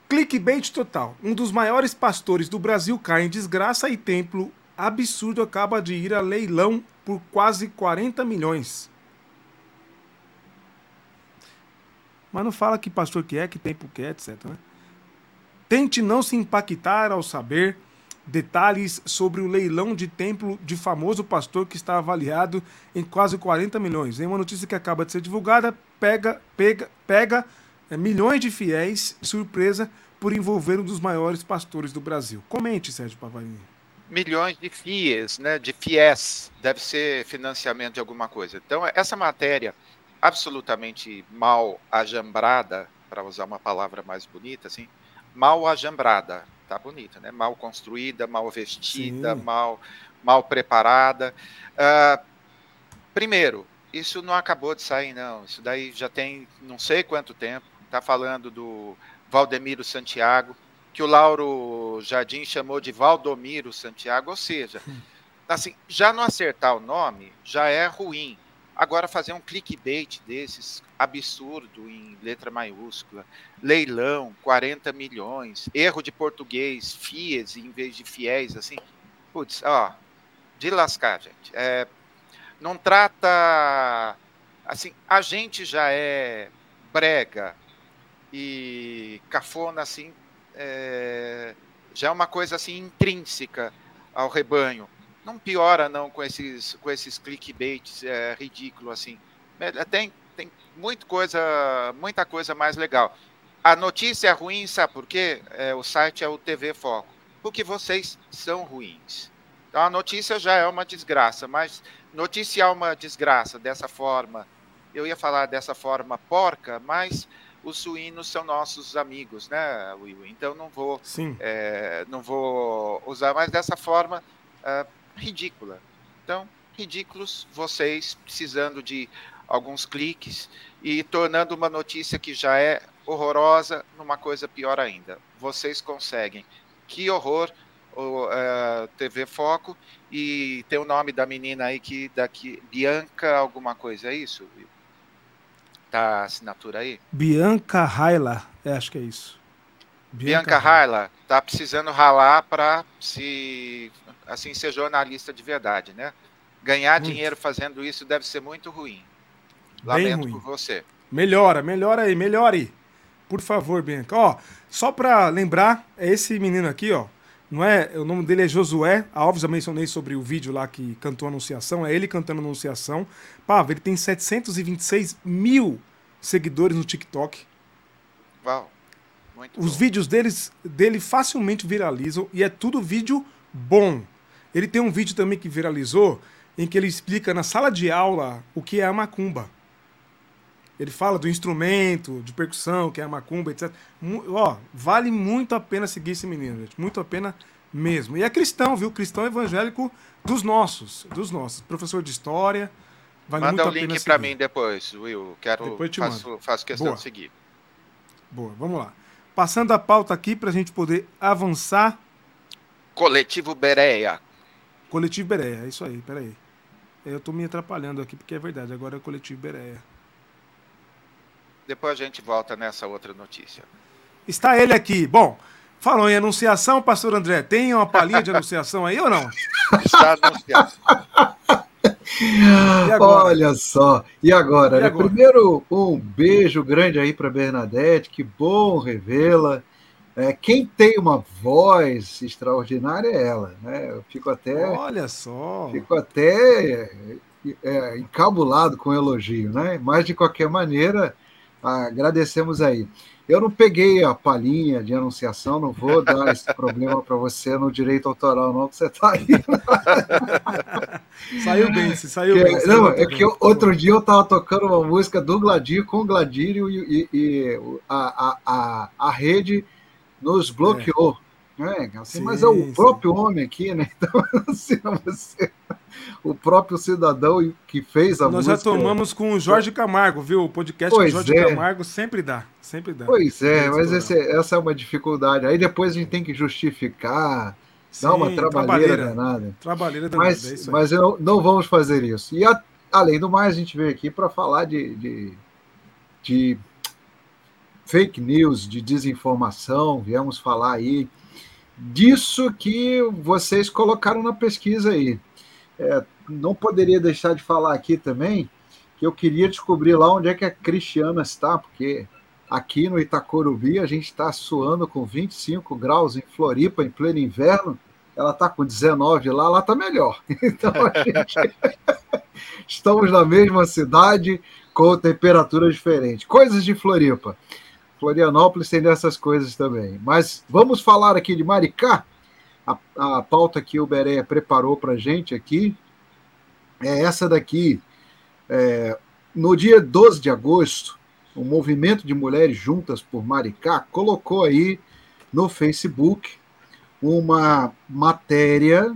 Clickbait total. Um dos maiores pastores do Brasil cai em desgraça e templo absurdo acaba de ir a leilão por quase 40 milhões. Mas não fala que pastor que é, que tempo que é, etc. Né? Tente não se impactar ao saber detalhes sobre o leilão de templo de famoso pastor que está avaliado em quase 40 milhões. Em uma notícia que acaba de ser divulgada, pega, pega, pega é, milhões de fiéis, surpresa por envolver um dos maiores pastores do Brasil. Comente, Sérgio Pavarini. Milhões de fiéis, né? De fiéis, deve ser financiamento de alguma coisa. Então, essa matéria absolutamente mal ajambrada, para usar uma palavra mais bonita, assim, mal ajambrada, tá bonita, né? Mal construída, mal vestida, mal, mal preparada. Uh, primeiro, isso não acabou de sair, não. Isso daí já tem não sei quanto tempo. Tá falando do Valdemiro Santiago, que o Lauro Jardim chamou de Valdomiro Santiago, ou seja, assim, já não acertar o nome já é ruim. Agora, fazer um clickbait desses, absurdo, em letra maiúscula, leilão, 40 milhões, erro de português, FIES em vez de fiéis, assim, putz, ó, de lascar, gente. É, não trata. Assim, a gente já é brega e cafona, assim, é, já é uma coisa assim intrínseca ao rebanho não piora não com esses com esses clickbaits é, ridículo assim. É, tem tem muita coisa muita coisa mais legal. A notícia é ruim, sabe por quê? É, o site é o TV Foco. Porque vocês são ruins. Então a notícia já é uma desgraça, mas noticiar uma desgraça dessa forma, eu ia falar dessa forma porca, mas os suínos são nossos amigos, né, Will? Então não vou, é, não vou usar mais dessa forma. Uh, ridícula. Então, ridículos vocês precisando de alguns cliques e tornando uma notícia que já é horrorosa numa coisa pior ainda. Vocês conseguem. Que horror! o, é, TV Foco e tem o nome da menina aí que daqui Bianca alguma coisa, é isso? Tá a assinatura aí? Bianca Raila, é, acho que é isso. Bianca, Bianca Raila tá precisando ralar para se assim ser jornalista de verdade, né? Ganhar muito. dinheiro fazendo isso deve ser muito ruim. Lamento ruim. por você. Melhora, melhora aí, melhore. Por favor, Bianca. Ó, só para lembrar, é esse menino aqui, ó. Não é, o nome dele é Josué Alves, eu mencionei sobre o vídeo lá que cantou Anunciação, é ele cantando Anunciação. Pava, ele tem 726 mil seguidores no TikTok. Uau, muito Os bom. vídeos deles, dele facilmente viralizam e é tudo vídeo bom. Ele tem um vídeo também que viralizou em que ele explica na sala de aula o que é a macumba. Ele fala do instrumento, de percussão, que é a macumba, etc. Ó, vale muito a pena seguir esse menino, gente. Muito a pena mesmo. E é cristão, viu? Cristão evangélico dos nossos, dos nossos. Professor de história. Vale Manda o link para mim depois, Will. Quero, depois te faço, mando. faço questão Boa. de seguir. Boa, vamos lá. Passando a pauta aqui para a gente poder avançar. Coletivo Bereia. Coletivo Bereia, é isso aí, peraí. Eu estou me atrapalhando aqui porque é verdade, agora é o Coletivo Bereia. Depois a gente volta nessa outra notícia. Está ele aqui. Bom, falou em anunciação, pastor André. Tem uma palhinha de anunciação aí ou não? Está anunciado. Olha só. E agora? E né? agora? Primeiro, um beijo grande aí para Bernadette. Que bom revê-la. É, quem tem uma voz extraordinária é ela, né? Eu fico até. Olha só. Fico até é, encabulado com o elogio, né? Mas de qualquer maneira, agradecemos aí. Eu não peguei a palhinha de anunciação, não vou dar esse problema para você no direito autoral, não, que você está aí. saiu bem, se saiu que, bem. Não, é que outro dia eu estava tocando uma música do Gladir com o Gladírio e, e, e a, a, a, rede nos bloqueou. É. É, assim, sim, mas é o próprio sim. homem aqui, né? Então, assim, você, o próprio cidadão que fez a Nós música. Nós já tomamos com o Jorge Camargo, viu? O podcast pois com o Jorge é. Camargo sempre dá, sempre dá. Pois é, mas esse, essa é uma dificuldade. Aí depois a gente tem que justificar, sim, dar uma trabalheira, danada. Trabalheira danada, mas, é mas eu, não vamos fazer isso. E a, além do mais, a gente veio aqui para falar de, de, de fake news, de desinformação, viemos falar aí disso que vocês colocaram na pesquisa aí. É, não poderia deixar de falar aqui também que eu queria descobrir lá onde é que a Cristiana está, porque aqui no Itacorubi a gente está suando com 25 graus em Floripa, em pleno inverno. Ela está com 19 lá, lá está melhor. Então a gente estamos na mesma cidade com temperatura diferente. Coisas de Floripa. Florianópolis tem dessas coisas também. Mas vamos falar aqui de Maricá. A, a pauta que o Bereia preparou para gente aqui é essa daqui. É, no dia 12 de agosto, o Movimento de Mulheres Juntas por Maricá colocou aí no Facebook uma matéria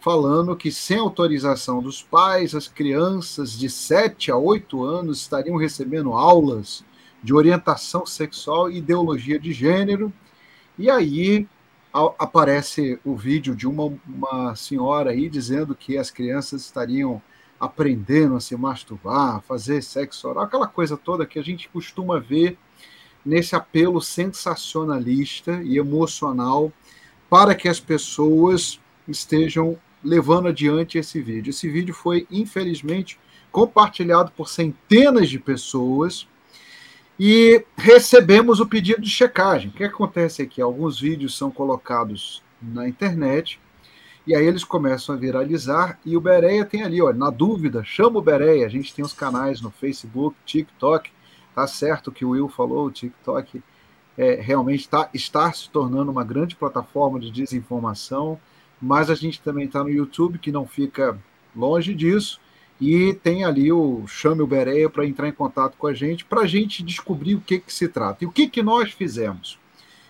falando que, sem autorização dos pais, as crianças de 7 a 8 anos estariam recebendo aulas de orientação sexual e ideologia de gênero. E aí aparece o vídeo de uma, uma senhora aí dizendo que as crianças estariam aprendendo a se masturbar, a fazer sexo oral, aquela coisa toda que a gente costuma ver nesse apelo sensacionalista e emocional para que as pessoas estejam levando adiante esse vídeo. Esse vídeo foi, infelizmente, compartilhado por centenas de pessoas e recebemos o pedido de checagem. O que acontece aqui? Alguns vídeos são colocados na internet e aí eles começam a viralizar e o Bereia tem ali, olha, na dúvida, chama o Bereia. A gente tem os canais no Facebook, TikTok. Tá certo que o Will falou, o TikTok é, realmente tá, está se tornando uma grande plataforma de desinformação, mas a gente também está no YouTube, que não fica longe disso. E tem ali o Chame o Bereia para entrar em contato com a gente, para a gente descobrir o que, que se trata. E o que, que nós fizemos?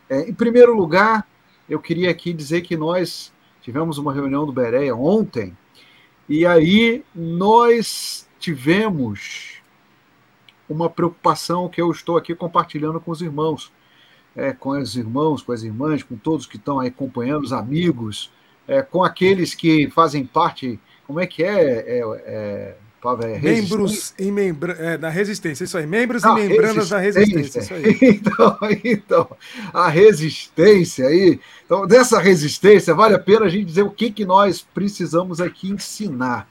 É, em primeiro lugar, eu queria aqui dizer que nós tivemos uma reunião do Bereia ontem, e aí nós tivemos uma preocupação que eu estou aqui compartilhando com os irmãos. é, com os irmãos, com as irmãs, com todos que estão aí acompanhando, os amigos, é, com aqueles que fazem parte. Como é que é, é, é é Membros e membra, é, da resistência, isso aí. Membros ah, e membranas da resistência, isso aí. Então, então, a resistência aí. Então, dessa resistência, vale a pena a gente dizer o que, que nós precisamos aqui ensinar.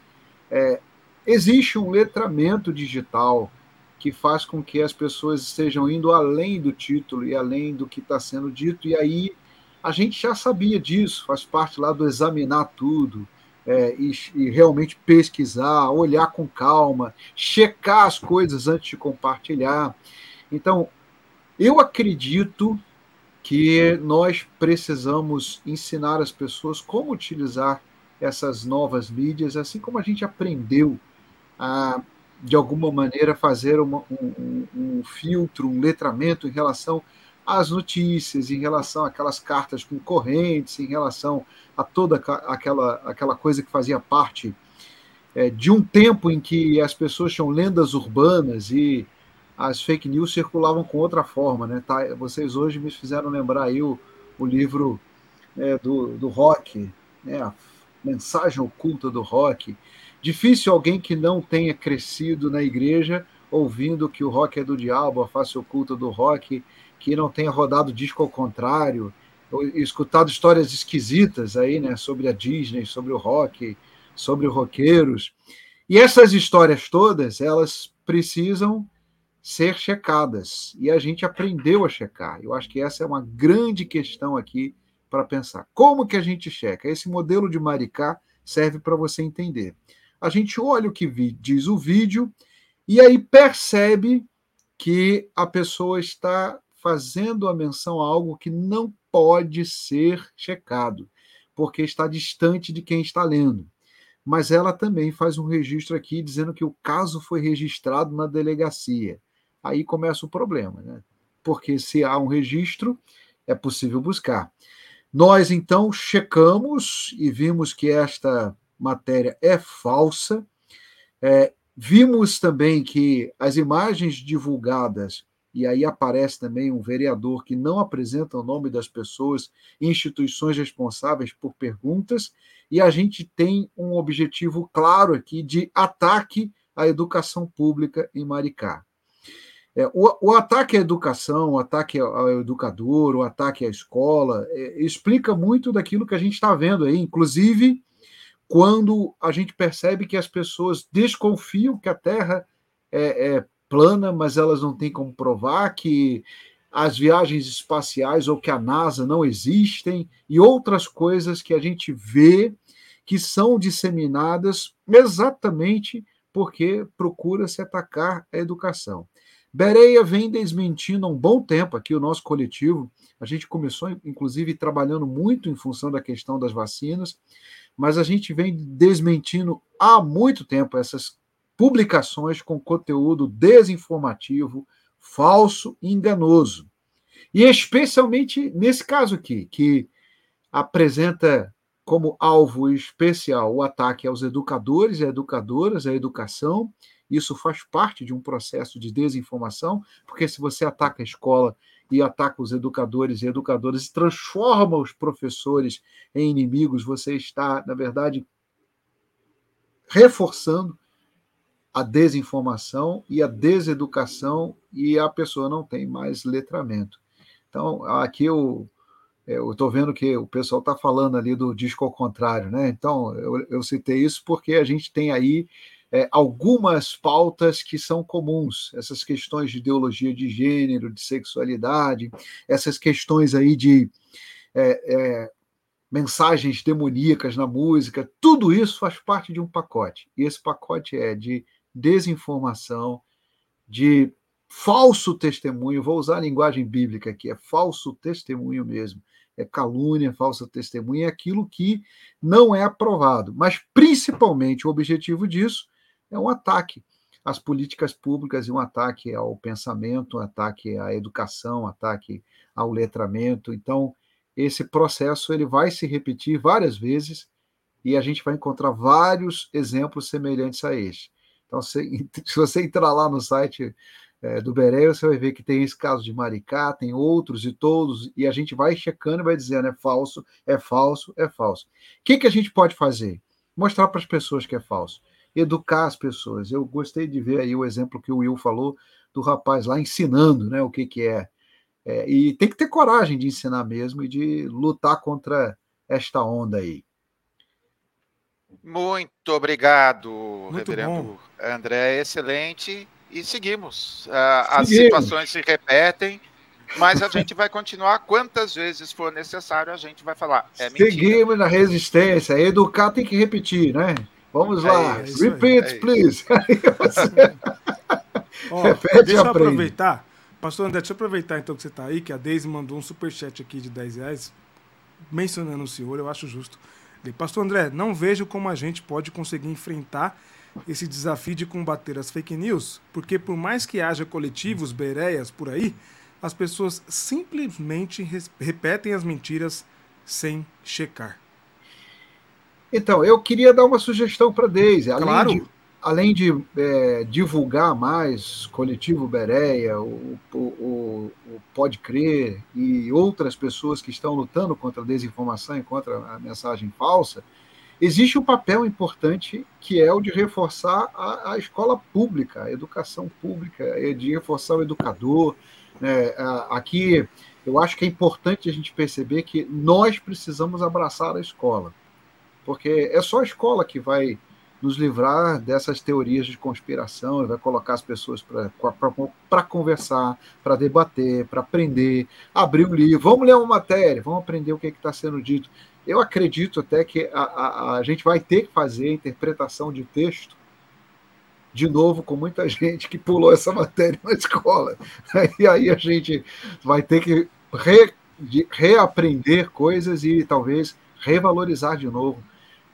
É, existe um letramento digital que faz com que as pessoas estejam indo além do título e além do que está sendo dito, e aí a gente já sabia disso, faz parte lá do examinar tudo é, e, e, realmente pesquisar, olhar com calma, checar as coisas antes de compartilhar. Então, eu acredito que nós precisamos ensinar as pessoas como utilizar essas novas mídias, assim como a gente aprendeu a, de alguma maneira, fazer uma, um, um, filtro, um letramento em relação às notícias, em relação àquelas cartas concorrentes, em relação a toda aquela, aquela coisa que fazia parte é, de um tempo em que as pessoas tinham lendas urbanas e as fake news circulavam com outra forma. Né? Tá, vocês hoje me fizeram lembrar aí o, o livro é, do, do rock, né? a mensagem oculta do rock. Difícil alguém que não tenha crescido na igreja ouvindo que o rock é do diabo, a face oculta do rock, que não tenha rodado disco ao contrário, escutado histórias esquisitas aí, né, sobre a Disney, sobre o rock, sobre roqueiros. E essas histórias todas, elas precisam ser checadas. E a gente aprendeu a checar. Eu acho que essa é uma grande questão aqui para pensar. Como que a gente checa? Esse modelo de Maricá serve para você entender. A gente olha o que diz o vídeo e aí percebe que a pessoa está fazendo a menção a algo que não pode ser checado, porque está distante de quem está lendo. Mas ela também faz um registro aqui dizendo que o caso foi registrado na delegacia. Aí começa o problema, né? Porque se há um registro, é possível buscar. Nós então checamos e vimos que esta matéria é falsa. É, vimos também que as imagens divulgadas e aí aparece também um vereador que não apresenta o nome das pessoas instituições responsáveis por perguntas, e a gente tem um objetivo claro aqui de ataque à educação pública em Maricá. É, o, o, ataque à educação, o ataque ao educador, o ataque à escola, é, explica muito daquilo que a gente está vendo aí, inclusive quando a gente percebe que as pessoas desconfiam que a Terra é, é plana, mas elas não têm como provar que as viagens espaciais ou que a NASA não existem e outras coisas que a gente vê que são disseminadas exatamente porque procura-se atacar a educação. Bereia vem desmentindo há um bom tempo aqui o nosso coletivo. A gente começou, inclusive, trabalhando muito em função da questão das vacinas, mas a gente vem desmentindo há muito tempo essas publicações com conteúdo desinformativo, falso e enganoso. E especialmente nesse caso aqui, que apresenta como alvo especial o ataque aos educadores e educadoras, à educação. Isso faz parte de um processo de desinformação, porque se você ataca a escola e ataca os educadores e educadoras e transforma os professores em inimigos, você está, na verdade, reforçando a desinformação e a deseducação e a pessoa não tem mais letramento. Então, aqui eu estou vendo que o pessoal está falando ali do disco ao contrário, né? Então, eu, eu citei isso porque a gente tem aí é, algumas pautas que são comuns, essas questões de ideologia de gênero, de sexualidade, essas questões aí de é, é, mensagens demoníacas na música, tudo isso faz parte de um pacote. E esse pacote é de desinformação, de falso testemunho, vou usar a linguagem bíblica aqui, é falso testemunho mesmo, é calúnia, falso testemunho, é aquilo que não é aprovado. Mas, principalmente, o objetivo disso é um ataque às políticas públicas e um ataque ao pensamento, um ataque à educação, um ataque ao letramento. Então, esse processo ele vai se repetir várias vezes e a gente vai encontrar vários exemplos semelhantes a este. Então, se, se você entrar lá no site é, do Beré, você vai ver que tem esse caso de Maricá, tem outros e todos, e a gente vai checando e vai dizendo é falso, é falso, é falso. O que, que a gente pode fazer? Mostrar para as pessoas que é falso. Educar as pessoas. Eu gostei de ver aí o exemplo que o Will falou do rapaz lá ensinando né, o que, que é. é. E tem que ter coragem de ensinar mesmo e de lutar contra esta onda aí. Muito obrigado, Muito reverendo bom. André. Excelente e seguimos. Uh, as situações se repetem, mas a gente vai continuar quantas vezes for necessário, a gente vai falar. É seguimos na resistência. Educar tem que repetir, né? Vamos é lá. Isso, Repeat, é please. Ó, Repete deixa eu aproveitar. Pastor André, deixa eu aproveitar então que você está aí, que a Deise mandou um superchat aqui de 10 reais, mencionando o senhor, eu acho justo. Pastor André, não vejo como a gente pode conseguir enfrentar esse desafio de combater as fake news, porque por mais que haja coletivos, bereias por aí, as pessoas simplesmente repetem as mentiras sem checar. Então, eu queria dar uma sugestão para Deise. Além claro. de, além de é, divulgar mais Coletivo Bereia, o, o, o, Pode Crer e outras pessoas que estão lutando contra a desinformação e contra a mensagem falsa, existe um papel importante que é o de reforçar a, a escola pública, a educação pública, é de reforçar o educador. Né? Aqui, eu acho que é importante a gente perceber que nós precisamos abraçar a escola, porque é só a escola que vai nos livrar dessas teorias de conspiração, vai colocar as pessoas para conversar, para debater, para aprender, abrir um livro, vamos ler uma matéria, vamos aprender o que é está sendo dito. Eu acredito até que a, a, a gente vai ter que fazer a interpretação de texto de novo com muita gente que pulou essa matéria na escola. E aí a gente vai ter que re, de, reaprender coisas e talvez revalorizar de novo.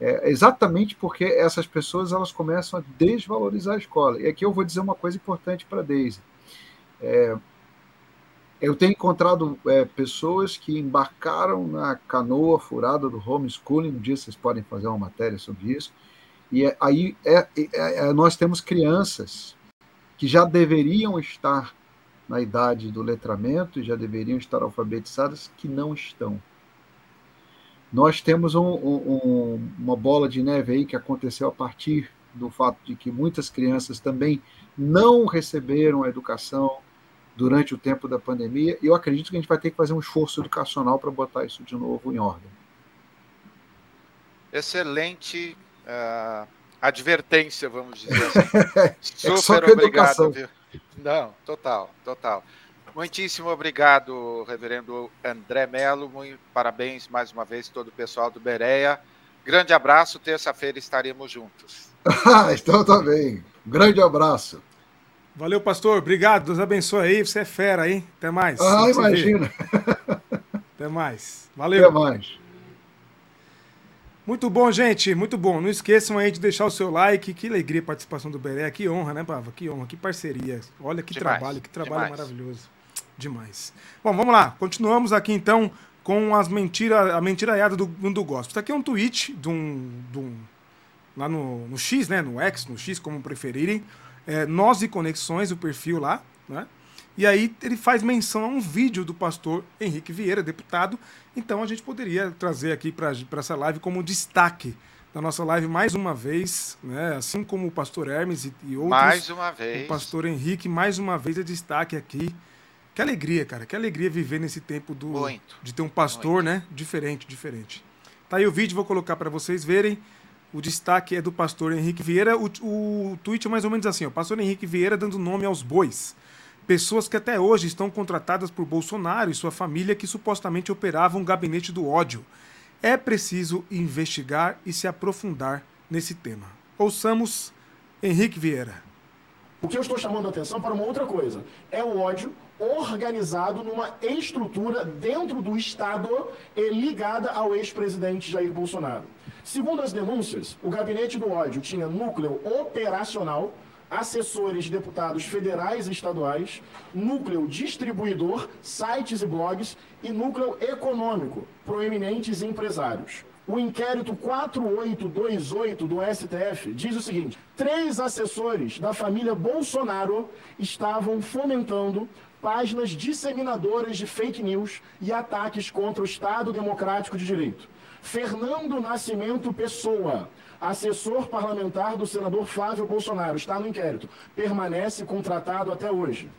É, exatamente porque essas pessoas elas começam a desvalorizar a escola. E aqui eu vou dizer uma coisa importante para a Deise. É, eu tenho encontrado é, pessoas que embarcaram na canoa furada do homeschooling, um dia vocês podem fazer uma matéria sobre isso, e é, aí é, é, nós temos crianças que já deveriam estar na idade do letramento, já deveriam estar alfabetizadas, que não estão. Nós temos um, um, uma bola de neve aí que aconteceu a partir do fato de que muitas crianças também não receberam a educação durante o tempo da pandemia, e eu acredito que a gente vai ter que fazer um esforço educacional para botar isso de novo em ordem. Excelente uh, advertência, vamos dizer assim. é Super obrigado. Viu? Não, total, total. Muitíssimo obrigado, reverendo André Melo. Muito parabéns mais uma vez todo o pessoal do Bereia. Grande abraço, terça-feira estaremos juntos. então tá bem. Grande abraço. Valeu, pastor. Obrigado. Deus abençoe aí. Você é fera aí. Até mais. Ah, imagina. Até mais. Valeu. Até mais. Muito bom, gente. Muito bom. Não esqueçam aí de deixar o seu like. Que alegria a participação do Beré. Que honra, né, Pava? Que honra, que parceria. Olha que Demais. trabalho, que trabalho Demais. maravilhoso. Demais. Bom, vamos lá. Continuamos aqui então com as mentiras, a mentiraiada do mundo gospel. Isso aqui é um tweet de um, de um lá no, no X, né, no X, no X, como preferirem, é, Nós e Conexões, o perfil lá, né? E aí ele faz menção a um vídeo do pastor Henrique Vieira, deputado. Então a gente poderia trazer aqui para essa live como destaque da nossa live mais uma vez, né? Assim como o pastor Hermes e, e outros. Mais uma vez. O pastor Henrique, mais uma vez, é destaque aqui. Que alegria, cara. Que alegria viver nesse tempo do Muito. de ter um pastor, Muito. né? Diferente, diferente. Tá aí o vídeo, vou colocar para vocês verem. O destaque é do pastor Henrique Vieira. O, o tweet é mais ou menos assim: o pastor Henrique Vieira dando nome aos bois. Pessoas que até hoje estão contratadas por Bolsonaro e sua família que supostamente operavam um gabinete do ódio. É preciso investigar e se aprofundar nesse tema. Ouçamos Henrique Vieira. O que eu estou chamando a atenção para uma outra coisa: é o ódio organizado numa estrutura dentro do Estado ligada ao ex-presidente Jair Bolsonaro. Segundo as denúncias, o gabinete do ódio tinha núcleo operacional, assessores de deputados federais e estaduais, núcleo distribuidor, sites e blogs e núcleo econômico, proeminentes empresários. O inquérito 4828 do STF diz o seguinte: três assessores da família Bolsonaro estavam fomentando páginas disseminadoras de fake news e ataques contra o Estado Democrático de Direito. Fernando Nascimento Pessoa, assessor parlamentar do senador Flávio Bolsonaro, está no inquérito, permanece contratado até hoje.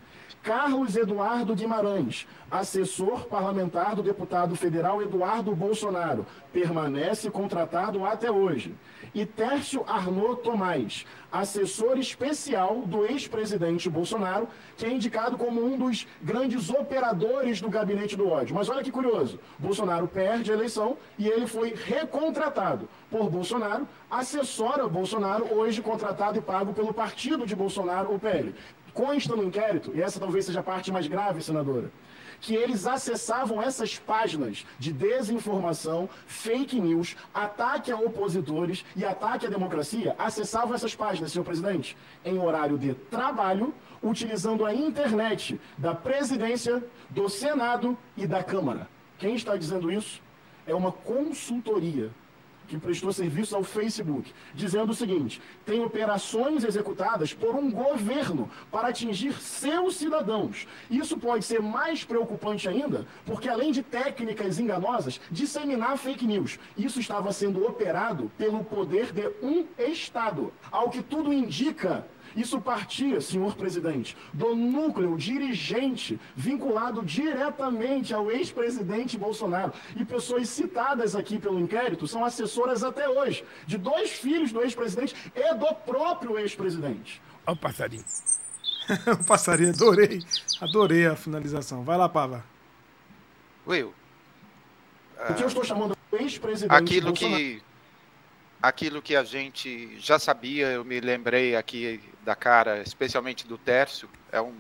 Carlos Eduardo Guimarães, assessor parlamentar do deputado federal Eduardo Bolsonaro, permanece contratado até hoje. E Tércio Arnaud Tomás, assessor especial do ex-presidente Bolsonaro, que é indicado como um dos grandes operadores do gabinete do ódio. Mas olha que curioso, Bolsonaro perde a eleição e ele foi recontratado por Bolsonaro, assessora Bolsonaro, hoje contratado e pago pelo partido de Bolsonaro, o PL. Consta no inquérito, e essa talvez seja a parte mais grave, senadora, que eles acessavam essas páginas de desinformação, fake news, ataque a opositores e ataque à democracia, acessavam essas páginas, senhor presidente, em horário de trabalho, utilizando a internet da presidência, do Senado e da Câmara. Quem está dizendo isso é uma consultoria que prestou serviço ao Facebook, dizendo o seguinte: tem operações executadas por um governo para atingir seus cidadãos. Isso pode ser mais preocupante ainda, porque além de técnicas enganosas, disseminar fake news. Isso estava sendo operado pelo poder de um Estado. Ao que tudo indica, isso partia, senhor presidente, do núcleo dirigente vinculado diretamente ao ex-presidente Bolsonaro. E pessoas citadas aqui pelo inquérito são assessoras até hoje, de dois filhos do ex-presidente e do próprio ex-presidente. Olha o passarinho. o passarinho, adorei. Adorei a finalização. Vai lá, Pava. Will. O que eu estou chamando de ex-presidente Aquilo Bolsonaro. que aquilo que a gente já sabia, eu me lembrei aqui da cara, especialmente do Tércio, é um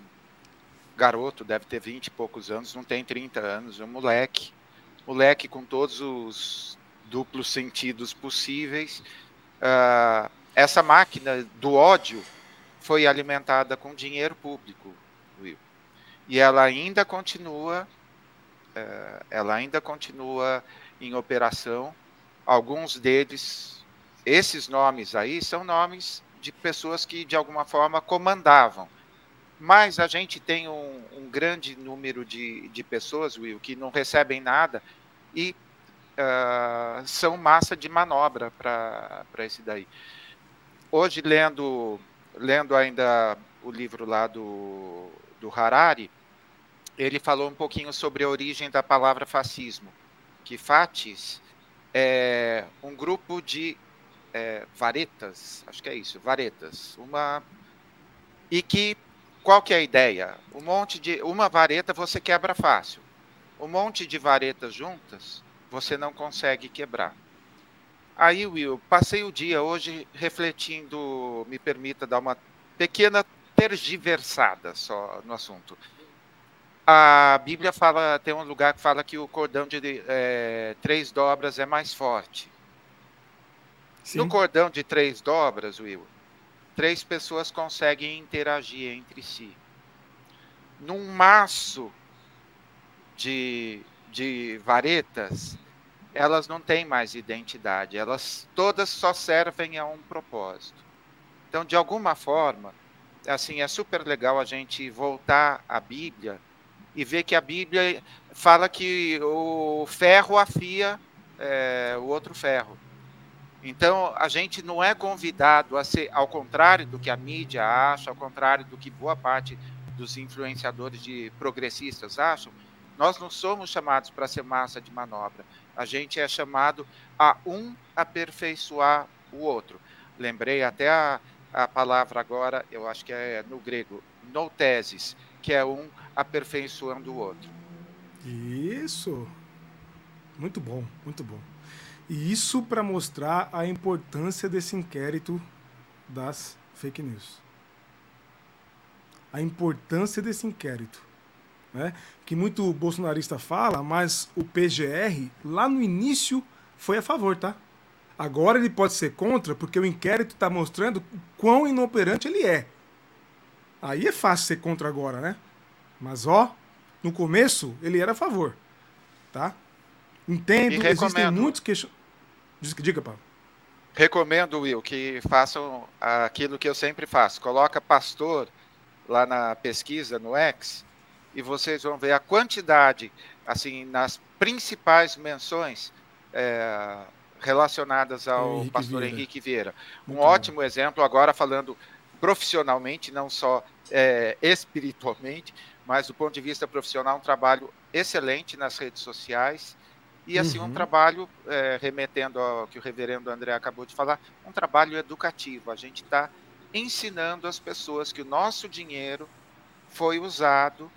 garoto, deve ter 20 e poucos anos, não tem 30 anos, é um moleque. Moleque com todos os duplos sentidos possíveis. Uh, essa máquina do ódio foi alimentada com dinheiro público, Will. E ela ainda continua, uh, ela ainda continua em operação. Alguns deles esses nomes aí são nomes de pessoas que, de alguma forma, comandavam. Mas a gente tem um, um grande número de, de pessoas, Will, que não recebem nada e uh, são massa de manobra para esse daí. Hoje, lendo, lendo ainda o livro lá do, do Harari, ele falou um pouquinho sobre a origem da palavra fascismo, que fatis é um grupo de é, varetas, acho que é isso, varetas, uma e que qual que é a ideia? Um monte de uma vareta você quebra fácil, um monte de varetas juntas você não consegue quebrar. Aí, Will, passei o dia hoje refletindo, me permita dar uma pequena tergiversada só no assunto. A Bíblia fala, tem um lugar que fala que o cordão de é, três dobras é mais forte. Sim. No cordão de três dobras, Will, três pessoas conseguem interagir entre si. Num maço de, de varetas, elas não têm mais identidade, elas todas só servem a um propósito. Então, de alguma forma, assim, é super legal a gente voltar à Bíblia e ver que a Bíblia fala que o ferro afia é, o outro ferro. Então, a gente não é convidado a ser, ao contrário do que a mídia acha, ao contrário do que boa parte dos influenciadores de progressistas acham, nós não somos chamados para ser massa de manobra. A gente é chamado a um aperfeiçoar o outro. Lembrei até a, a palavra agora, eu acho que é no grego, notesis, que é um aperfeiçoando o outro. Isso. Muito bom, muito bom. E isso para mostrar a importância desse inquérito das fake news. A importância desse inquérito. Né? Que muito bolsonarista fala, mas o PGR, lá no início, foi a favor, tá? Agora ele pode ser contra, porque o inquérito está mostrando quão inoperante ele é. Aí é fácil ser contra agora, né? Mas ó, no começo ele era a favor, tá? Entendo, existem muitos questionamentos. Diga, Paulo. Recomendo, Will, que façam aquilo que eu sempre faço. Coloca pastor lá na pesquisa, no X, e vocês vão ver a quantidade, assim, nas principais menções é, relacionadas ao Henrique pastor Vieira. Henrique Vieira. Um Muito ótimo bom. exemplo, agora falando profissionalmente, não só é, espiritualmente, mas do ponto de vista profissional, um trabalho excelente nas redes sociais e assim uhum. um trabalho é, remetendo ao que o reverendo André acabou de falar, um trabalho educativo. A gente está ensinando as pessoas que o nosso dinheiro foi usado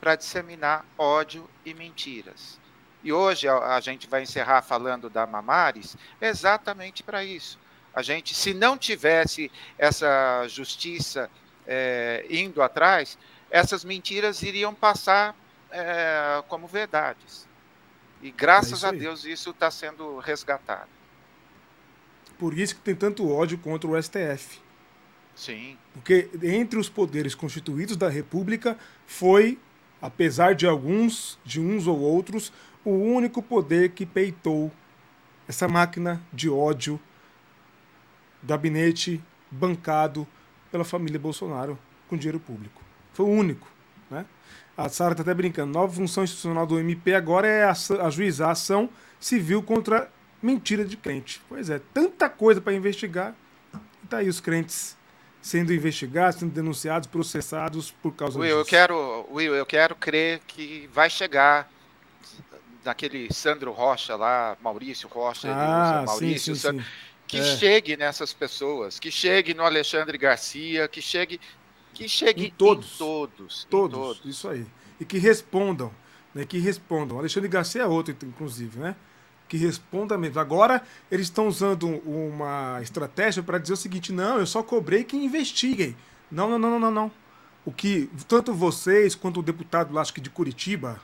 para disseminar ódio e mentiras. E hoje a, a gente vai encerrar falando da Mamares exatamente para isso. A gente, se não tivesse essa justiça é, indo atrás, essas mentiras iriam passar é, como verdades. E graças é a Deus isso está sendo resgatado. Por isso que tem tanto ódio contra o STF. Sim. Porque entre os poderes constituídos da República foi, apesar de alguns, de uns ou outros, o único poder que peitou essa máquina de ódio, gabinete bancado pela família Bolsonaro com dinheiro público. Foi o único. Né? A Sara está até brincando. Nova função institucional do MP agora é ajuizar a ação civil contra mentira de crente. Pois é, tanta coisa para investigar. E tá aí os crentes sendo investigados, sendo denunciados, processados por causa Will, disso. Eu quero, Will, eu quero crer que vai chegar naquele Sandro Rocha lá, Maurício Rocha, ah, Maurício, sim, sim, sim. que é. chegue nessas pessoas, que chegue no Alexandre Garcia, que chegue que chegue em todos. Em todos, todos, em todos. Isso aí. E que respondam. Né, que respondam. Alexandre Garcia é outro, inclusive, né? Que responda mesmo. Agora, eles estão usando uma estratégia para dizer o seguinte: não, eu só cobrei que investiguem. Não, não, não, não, não, não. O que tanto vocês quanto o deputado acho que de Curitiba,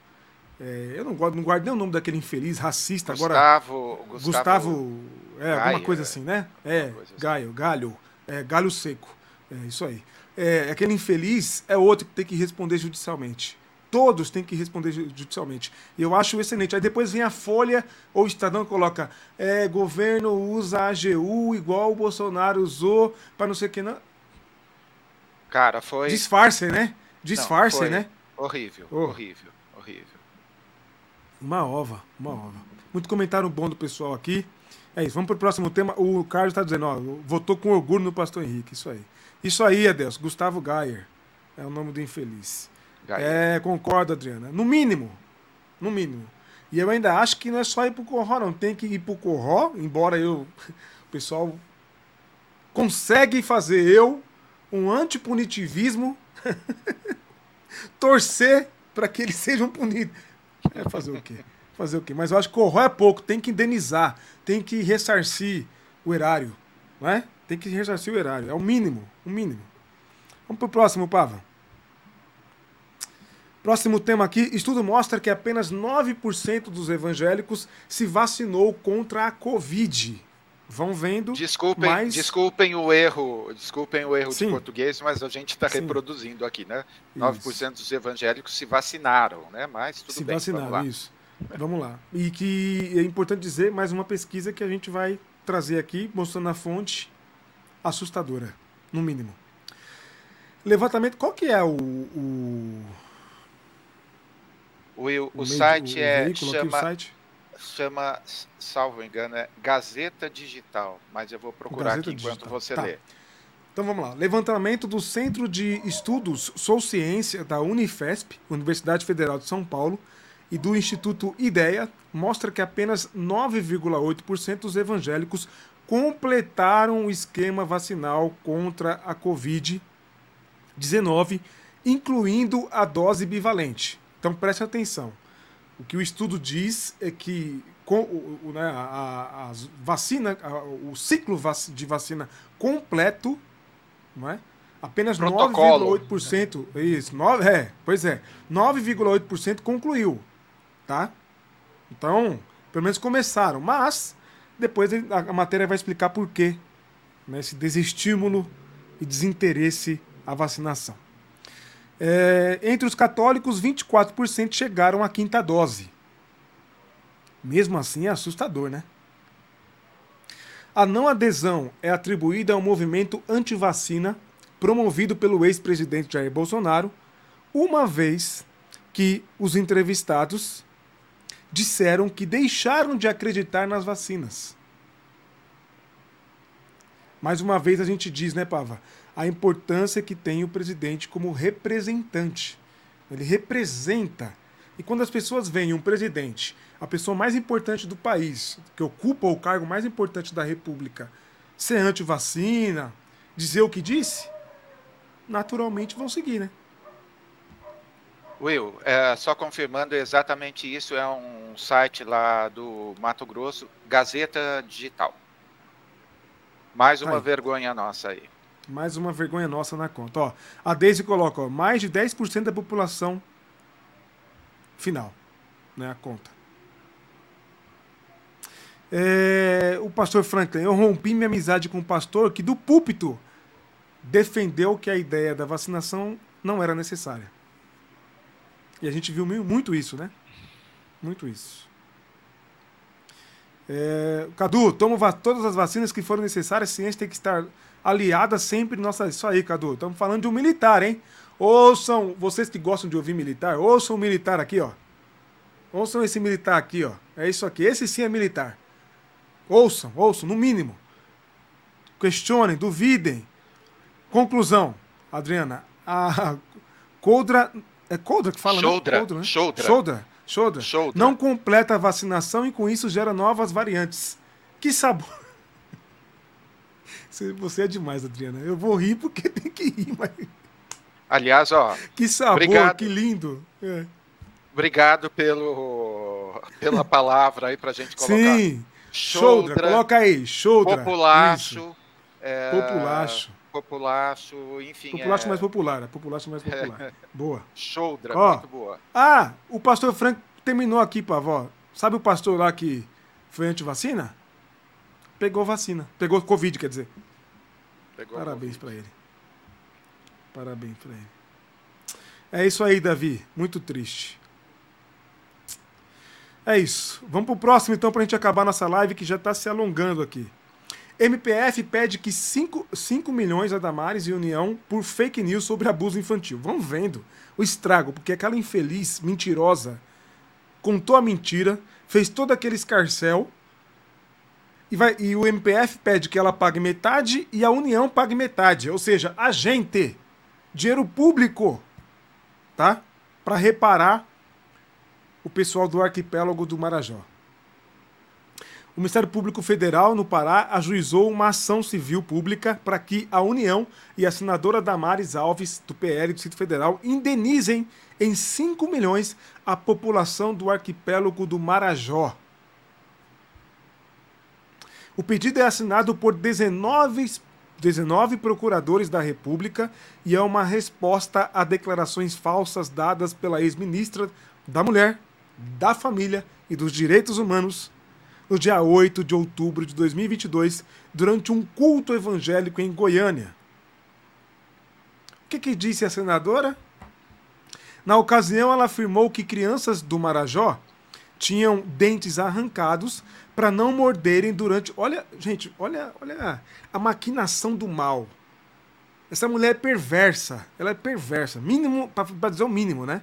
é, eu não guardo, não guardo nem o nome daquele infeliz racista Gustavo, agora. Gustavo. Gustavo é, Gaia, alguma coisa assim, né? É, assim. Gaio, galho, é, galho seco. É isso aí é, aquele infeliz é outro que tem que responder judicialmente. Todos têm que responder judicialmente. E eu acho excelente. Aí depois vem a Folha ou o Estadão coloca: é, governo usa a AGU igual o Bolsonaro usou para não sei o que. Não. Cara, foi. Disfarce, né? Disfarce, não, né? Horrível, oh. horrível, horrível. Uma ova, uma ova. Muito comentário bom do pessoal aqui. É isso, vamos para o próximo tema. O Carlos está dizendo, ó, votou com orgulho no Pastor Henrique, isso aí. Isso aí, Adeus. Gustavo Gayer. É o nome do infeliz. É, concordo, Adriana. No mínimo. No mínimo. E eu ainda acho que não é só ir pro Corró, não. Tem que ir pro Corró, embora eu. O pessoal consegue fazer eu um antipunitivismo torcer para que eles sejam punidos. É fazer o quê? Fazer o quê? Mas eu acho que Corró é pouco, tem que indenizar, tem que ressarcir o erário, não é? Tem que ressarcir o erário. É o mínimo. O mínimo. Vamos para o próximo, Pava. Próximo tema aqui. Estudo mostra que apenas 9% dos evangélicos se vacinou contra a Covid. Vão vendo. Desculpem, mais... desculpem o erro, desculpem o erro Sim. de português, mas a gente está reproduzindo aqui, né? Isso. 9% dos evangélicos se vacinaram, né? Mas tudo se bem. Se vacinaram, isso. Vamos lá. E que é importante dizer mais uma pesquisa que a gente vai trazer aqui, mostrando a fonte assustadora, no mínimo. Levantamento, qual que é o. O, o, o, o site o, é. chama, site? chama, salvo engano, é Gazeta Digital, mas eu vou procurar Gazeta aqui Digital. enquanto você tá. lê. Então vamos lá. Levantamento do Centro de Estudos Sou Ciência da Unifesp, Universidade Federal de São Paulo, e do Instituto IDEA mostra que apenas 9,8% dos evangélicos completaram o esquema vacinal contra a Covid-19, incluindo a dose bivalente. Então preste atenção. O que o estudo diz é que com, né, a, a, vacina, a, o ciclo de vacina completo, não é? apenas 9,8%. Isso, 9, é, pois é, 9,8% concluiu. Tá? Então, pelo menos começaram. Mas depois a matéria vai explicar por quê né, esse desestímulo e desinteresse à vacinação. É, entre os católicos, 24% chegaram à quinta dose. Mesmo assim, é assustador, né? A não adesão é atribuída ao movimento anti-vacina promovido pelo ex-presidente Jair Bolsonaro, uma vez que os entrevistados disseram que deixaram de acreditar nas vacinas. Mais uma vez a gente diz, né, Pava, a importância que tem o presidente como representante. Ele representa. E quando as pessoas veem um presidente, a pessoa mais importante do país, que ocupa o cargo mais importante da República, ser anti-vacina, dizer o que disse, naturalmente vão seguir, né? Will, é, só confirmando exatamente isso, é um site lá do Mato Grosso, Gazeta Digital. Mais uma aí. vergonha nossa aí. Mais uma vergonha nossa na conta. Ó, a Deise coloca, ó, mais de 10% da população final, né, a conta. É, o pastor Franklin, eu rompi minha amizade com o pastor que do púlpito defendeu que a ideia da vacinação não era necessária. E a gente viu muito isso, né? Muito isso. É, Cadu, toma todas as vacinas que forem necessárias, a ciência tem que estar aliada sempre nossa. Isso aí, Cadu. Estamos falando de um militar, hein? Ouçam, vocês que gostam de ouvir militar, ouçam o militar aqui, ó. Ouçam esse militar aqui, ó. É isso aqui. Esse sim é militar. Ouçam, ouçam, no mínimo. Questionem, duvidem. Conclusão, Adriana. A Coldra é Coldra que fala, Shoulder, né? Coldra, né? Shoulder. Shoulder. Shoulder. Shoulder. Não completa a vacinação e com isso gera novas variantes. Que sabor. Você é demais, Adriana. Eu vou rir porque tem que rir, mas. Aliás, ó. Que sabor, obrigado. que lindo. É. Obrigado pelo, pela palavra aí pra gente colocar. Sim. Shoulder, coloca aí. Shoulder. Populacho. É... Populacho populacho, enfim. Populacho é... mais popular, é populacho mais popular. boa. Shoudra, Ó, muito boa. Ah, o pastor Frank terminou aqui, pavó. Sabe o pastor lá que foi anti-vacina? Pegou vacina. Pegou Covid, quer dizer. Pegou Parabéns para ele. Parabéns para ele. É isso aí, Davi. Muito triste. É isso. Vamos pro próximo então pra gente acabar nossa live que já está se alongando aqui. MPF pede que 5, 5 milhões a Damares e União por fake news sobre abuso infantil. Vão vendo o estrago, porque aquela infeliz, mentirosa, contou a mentira, fez todo aquele escarcel e, vai, e o MPF pede que ela pague metade e a União pague metade. Ou seja, a gente, dinheiro público, tá? Para reparar o pessoal do arquipélago do Marajó o Ministério Público Federal no Pará ajuizou uma ação civil pública para que a União e a senadora Damares Alves, do PL do Distrito Federal, indenizem em 5 milhões a população do arquipélago do Marajó. O pedido é assinado por 19, 19 procuradores da República e é uma resposta a declarações falsas dadas pela ex-ministra da Mulher, da Família e dos Direitos Humanos, no dia 8 de outubro de 2022, durante um culto evangélico em Goiânia. O que, que disse a senadora? Na ocasião, ela afirmou que crianças do Marajó tinham dentes arrancados para não morderem durante. Olha, gente, olha, olha a maquinação do mal. Essa mulher é perversa. Ela é perversa. Mínimo, para dizer o mínimo, né?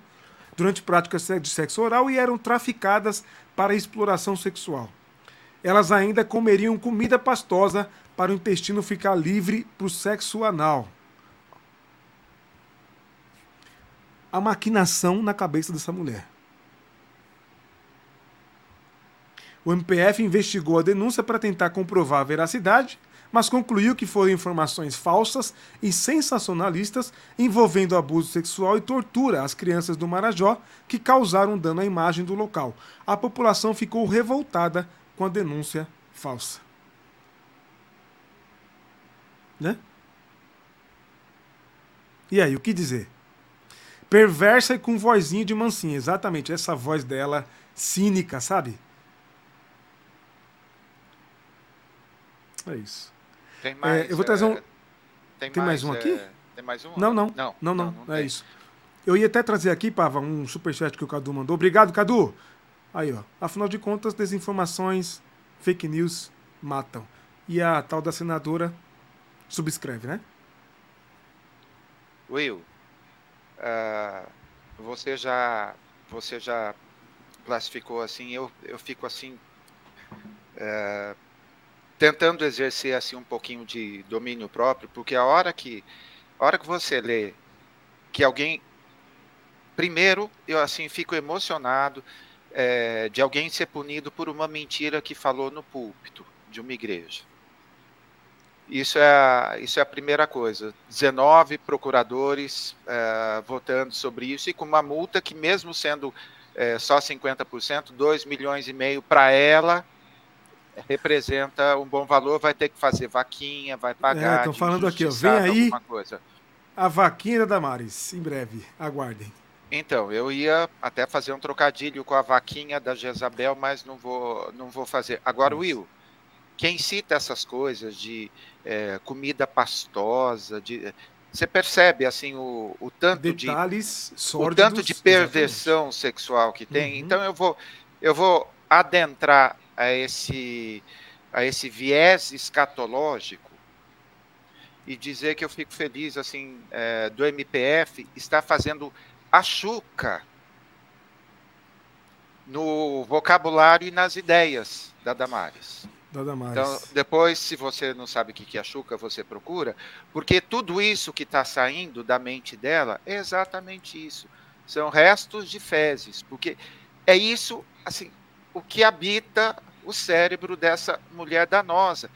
Durante práticas de sexo oral e eram traficadas para exploração sexual elas ainda comeriam comida pastosa para o intestino ficar livre para o sexo anal. A maquinação na cabeça dessa mulher. O MPF investigou a denúncia para tentar comprovar a veracidade, mas concluiu que foram informações falsas e sensacionalistas envolvendo abuso sexual e tortura às crianças do Marajó que causaram dano à imagem do local. A população ficou revoltada com a denúncia falsa. Né? E aí, o que dizer? Perversa e com vozinha de mansinha, exatamente, essa voz dela cínica, sabe? É isso. Tem mais, é, eu vou trazer um. É, tem, tem mais, mais, um aqui? É, tem mais um? Não, não. Não, não, não. não, não é isso. Eu ia até trazer aqui, Pava, um superchat que o Cadu mandou. Obrigado, Cadu. Aí, ó. Afinal de contas, desinformações, fake news matam. e a tal da senadora subscreve, né? Will, uh, você já você já classificou assim, eu, eu fico assim uh, tentando exercer assim um pouquinho de domínio próprio, porque a hora que a hora que você lê que alguém primeiro eu assim fico emocionado é, de alguém ser punido por uma mentira que falou no púlpito de uma igreja. Isso é, a, isso é a primeira coisa. 19 procuradores é, votando sobre isso e com uma multa que, mesmo sendo é, só 50%, 2 milhões e meio para ela, representa um bom valor, vai ter que fazer vaquinha, vai pagar. Estão é, falando aqui, ó, vem aí a vaquinha da Damares, em breve, aguardem. Então, eu ia até fazer um trocadilho com a vaquinha da Jezabel, mas não vou, não vou fazer. Agora, Will, quem cita essas coisas de é, comida pastosa, de, você percebe assim o, o tanto Detalhes de o tanto de perversão exatamente. sexual que tem. Uhum. Então eu vou eu vou adentrar a esse a esse viés escatológico e dizer que eu fico feliz assim é, do MPF estar fazendo a chuca no vocabulário e nas ideias da Damares. Da Damares. Então, depois, se você não sabe o que é a chuca, você procura, porque tudo isso que está saindo da mente dela é exatamente isso. São restos de fezes, porque é isso, assim, o que habita o cérebro dessa mulher danosa.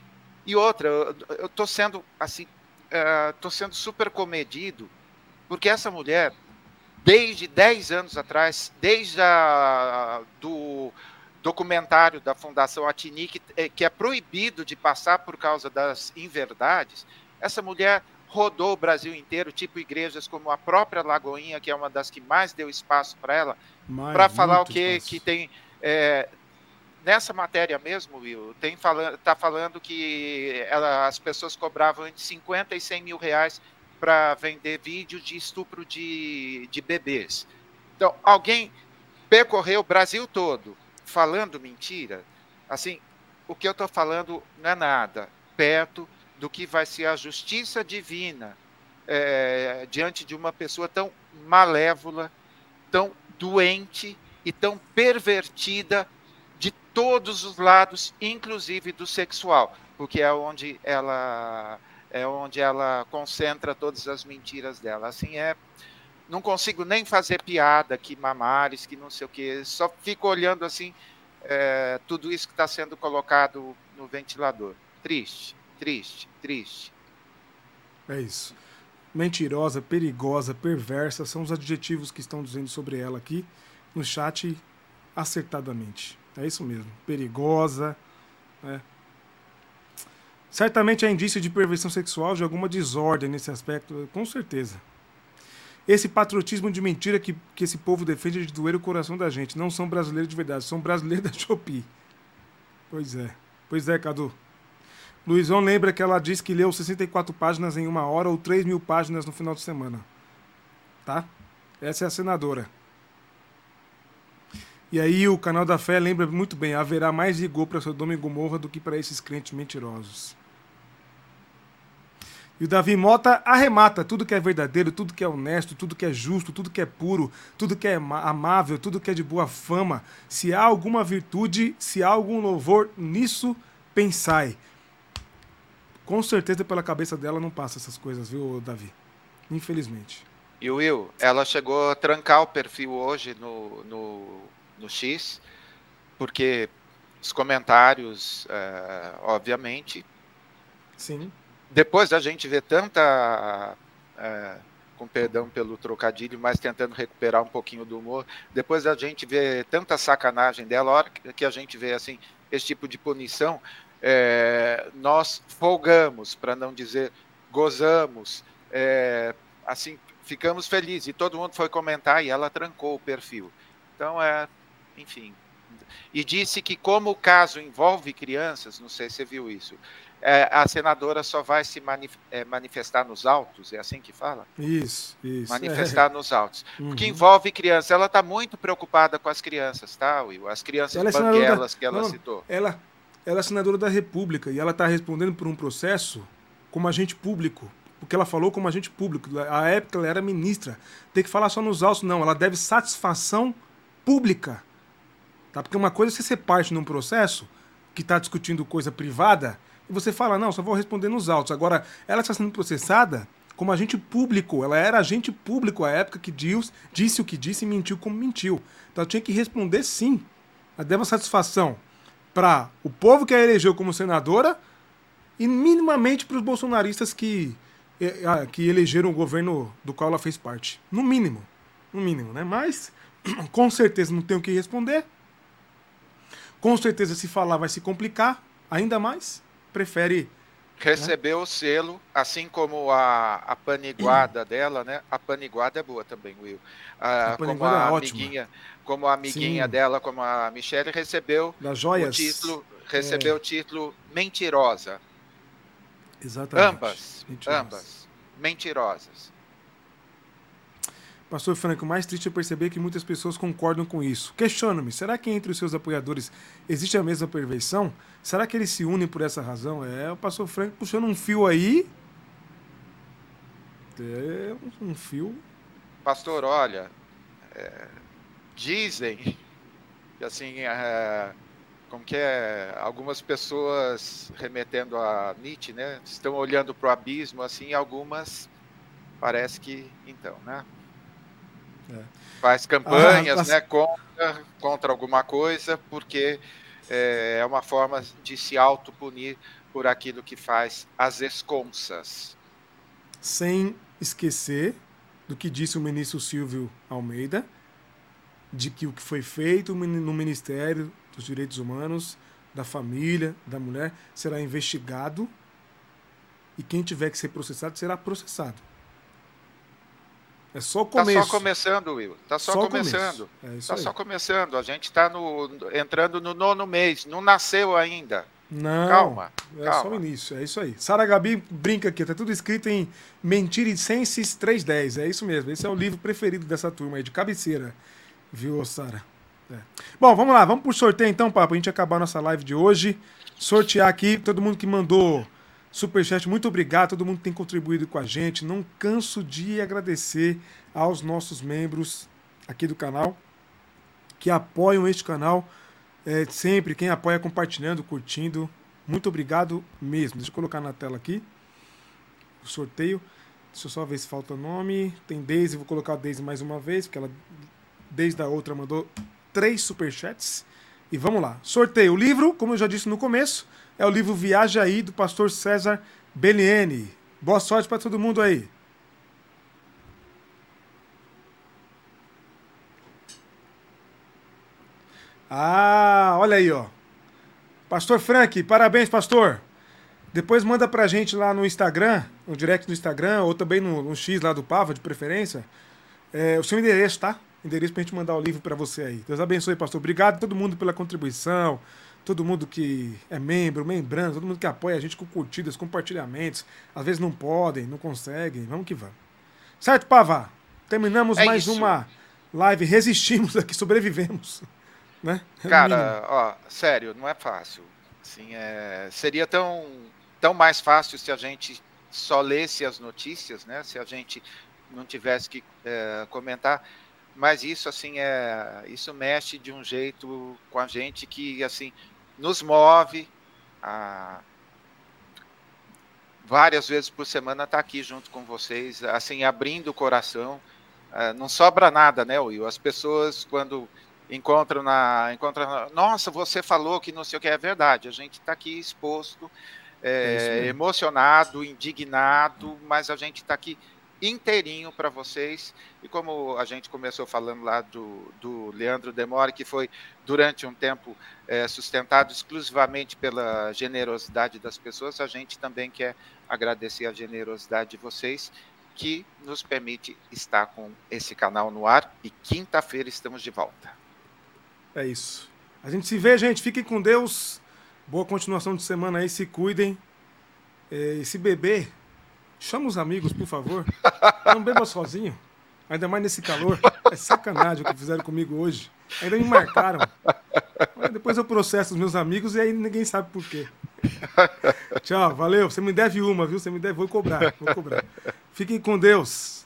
E outra, eu estou sendo, assim, estou uh, sendo super comedido, porque essa mulher desde 10 anos atrás, desde a, do documentário da Fundação Atini, que, é, que é proibido de passar por causa das inverdades, essa mulher rodou o Brasil inteiro, tipo igrejas como a própria Lagoinha, que é uma das que mais deu espaço para ela, para falar o que, que tem. É, nessa matéria mesmo, Will, tem falando, tá falando que ela, as pessoas cobravam entre 50 e 100 mil reais para vender vídeo de estupro de, de bebês. Então, alguém percorreu o Brasil todo falando mentira. Assim, o que eu estou falando não é nada perto do que vai ser a justiça divina é, diante de uma pessoa tão malévola, tão doente e tão pervertida de todos os lados, inclusive do sexual, porque é onde ela é onde ela concentra todas as mentiras dela. Assim é, não consigo nem fazer piada que mamares, que não sei o que, só fico olhando assim é, tudo isso que está sendo colocado no ventilador. Triste, triste, triste. É isso. Mentirosa, perigosa, perversa são os adjetivos que estão dizendo sobre ela aqui no chat acertadamente. É isso mesmo. Perigosa, né? Certamente há indício de perversão sexual, de alguma desordem nesse aspecto, com certeza. Esse patriotismo de mentira que, que esse povo defende é de doer o coração da gente. Não são brasileiros de verdade, são brasileiros da Shopee. Pois é. Pois é, Cadu. Luizão lembra que ela disse que leu 64 páginas em uma hora ou 3 mil páginas no final de semana. Tá? Essa é a senadora. E aí o canal da fé lembra muito bem, haverá mais rigor para Sodoma e Gomorra do que para esses crentes mentirosos. E o Davi Mota arremata tudo que é verdadeiro, tudo que é honesto, tudo que é justo, tudo que é puro, tudo que é amável, tudo que é de boa fama. Se há alguma virtude, se há algum louvor, nisso pensai. Com certeza pela cabeça dela não passa essas coisas, viu, Davi? Infelizmente. E Will, ela chegou a trancar o perfil hoje no, no, no X, porque os comentários, é, obviamente. Sim depois da gente ver tanta. É, com perdão pelo trocadilho, mas tentando recuperar um pouquinho do humor. Depois da gente ver tanta sacanagem dela, a hora que a gente vê assim esse tipo de punição, é, nós folgamos, para não dizer gozamos, é, assim ficamos felizes e todo mundo foi comentar e ela trancou o perfil. Então é, enfim. E disse que como o caso envolve crianças, não sei se você viu isso, é, a senadora só vai se manif é, manifestar nos autos, é assim que fala? Isso, isso. Manifestar é. nos autos. Uhum. Porque envolve crianças. Ela está muito preocupada com as crianças, tá, Will? As crianças ela é banguelas que ela não, citou. Ela, ela é senadora da República e ela está respondendo por um processo como agente público. Porque ela falou como agente público. A época ela era ministra. Tem que falar só nos autos, não. Ela deve satisfação pública. Tá? Porque uma coisa é você ser parte num processo que está discutindo coisa privada e você fala, não, só vou responder nos autos. Agora, ela está sendo processada como agente público. Ela era agente público à época que Deus disse o que disse e mentiu como mentiu. Então tinha que responder sim. Ela deve satisfação para o povo que a elegeu como senadora e minimamente para os bolsonaristas que, que elegeram o governo do qual ela fez parte. No mínimo. No mínimo, né? Mas, com certeza não tem o que responder. Com certeza, se falar vai se complicar ainda mais. Prefere. Recebeu né? o selo, assim como a, a paniguada dela, né? A paniguada é boa também, Will. Ah, a como a é amiguinha, ótima. como a amiguinha Sim. dela, como a Michelle, recebeu o título, recebeu é. o título mentirosa. Exatamente. Ambas, mentirosas. ambas mentirosas. Pastor Franco, mais triste é perceber que muitas pessoas concordam com isso. Questiono-me, será que entre os seus apoiadores existe a mesma perversão? Será que eles se unem por essa razão? É, o pastor Franco puxando um fio aí. É um fio. Pastor, olha, é, dizem assim, é, como que é, algumas pessoas remetendo a Nietzsche, né, estão olhando para o abismo, assim, algumas parece que então, né? É. Faz campanhas ah, né, contra, contra alguma coisa, porque é, é uma forma de se autopunir por aquilo que faz as esconças. Sem esquecer do que disse o ministro Silvio Almeida, de que o que foi feito no Ministério dos Direitos Humanos, da família, da mulher, será investigado e quem tiver que ser processado será processado. É só o começo. Tá só começando, Will. Tá só, só começando. É tá aí. só começando. A gente tá no, entrando no nono mês. Não nasceu ainda. Não. Calma. É calma. só o início. É isso aí. Sara Gabi brinca aqui. Tá tudo escrito em Mentiricenses 310. É isso mesmo. Esse é o livro preferido dessa turma aí, de cabeceira. Viu, Sara? É. Bom, vamos lá. Vamos pro sorteio então, papo. A gente acabar a nossa live de hoje. Sortear aqui. Todo mundo que mandou Superchat, muito obrigado, todo mundo tem contribuído com a gente. Não canso de agradecer aos nossos membros aqui do canal que apoiam este canal. É, sempre, quem apoia compartilhando, curtindo. Muito obrigado mesmo. Deixa eu colocar na tela aqui o sorteio. Deixa eu só ver se falta nome. Tem Daisy, vou colocar a Daisy mais uma vez, porque ela, desde a outra, mandou três superchats. E vamos lá. Sorteio. O livro, como eu já disse no começo, é o livro Viaja Aí, do pastor César Belliene. Boa sorte para todo mundo aí. Ah, olha aí, ó. Pastor Frank, parabéns, pastor. Depois manda pra gente lá no Instagram, no direct do Instagram, ou também no, no X lá do Pava, de preferência, é, o seu endereço, tá? Endereço pra gente mandar o livro para você aí. Deus abençoe, pastor. Obrigado a todo mundo pela contribuição todo mundo que é membro, membrando, todo mundo que apoia a gente com curtidas, compartilhamentos. Às vezes não podem, não conseguem. Vamos que vamos. Certo, Pava? Terminamos é mais isso. uma live. Resistimos aqui, sobrevivemos. Né? É Cara, ó, sério, não é fácil. Assim, é... Seria tão, tão mais fácil se a gente só lesse as notícias, né? Se a gente não tivesse que é, comentar mas isso assim é isso mexe de um jeito com a gente que assim nos move a várias vezes por semana estar tá aqui junto com vocês assim abrindo o coração. Uh, não sobra nada né Will? As pessoas quando encontram na encontram nossa você falou que não sei o que. É verdade a gente está aqui exposto é, é emocionado indignado mas a gente está aqui inteirinho para vocês. E como a gente começou falando lá do, do Leandro Demore, que foi durante um tempo é, sustentado exclusivamente pela generosidade das pessoas, a gente também quer agradecer a generosidade de vocês, que nos permite estar com esse canal no ar. E quinta-feira estamos de volta. É isso. A gente se vê, gente. Fiquem com Deus. Boa continuação de semana aí. Se cuidem. E se beber, Chama os amigos, por favor. Não beba sozinho. Ainda mais nesse calor. É sacanagem o que fizeram comigo hoje. Ainda me marcaram. Depois eu processo os meus amigos e aí ninguém sabe por quê. Tchau, valeu. Você me deve uma, viu? Você me deve, vou cobrar, vou cobrar. Fiquem com Deus.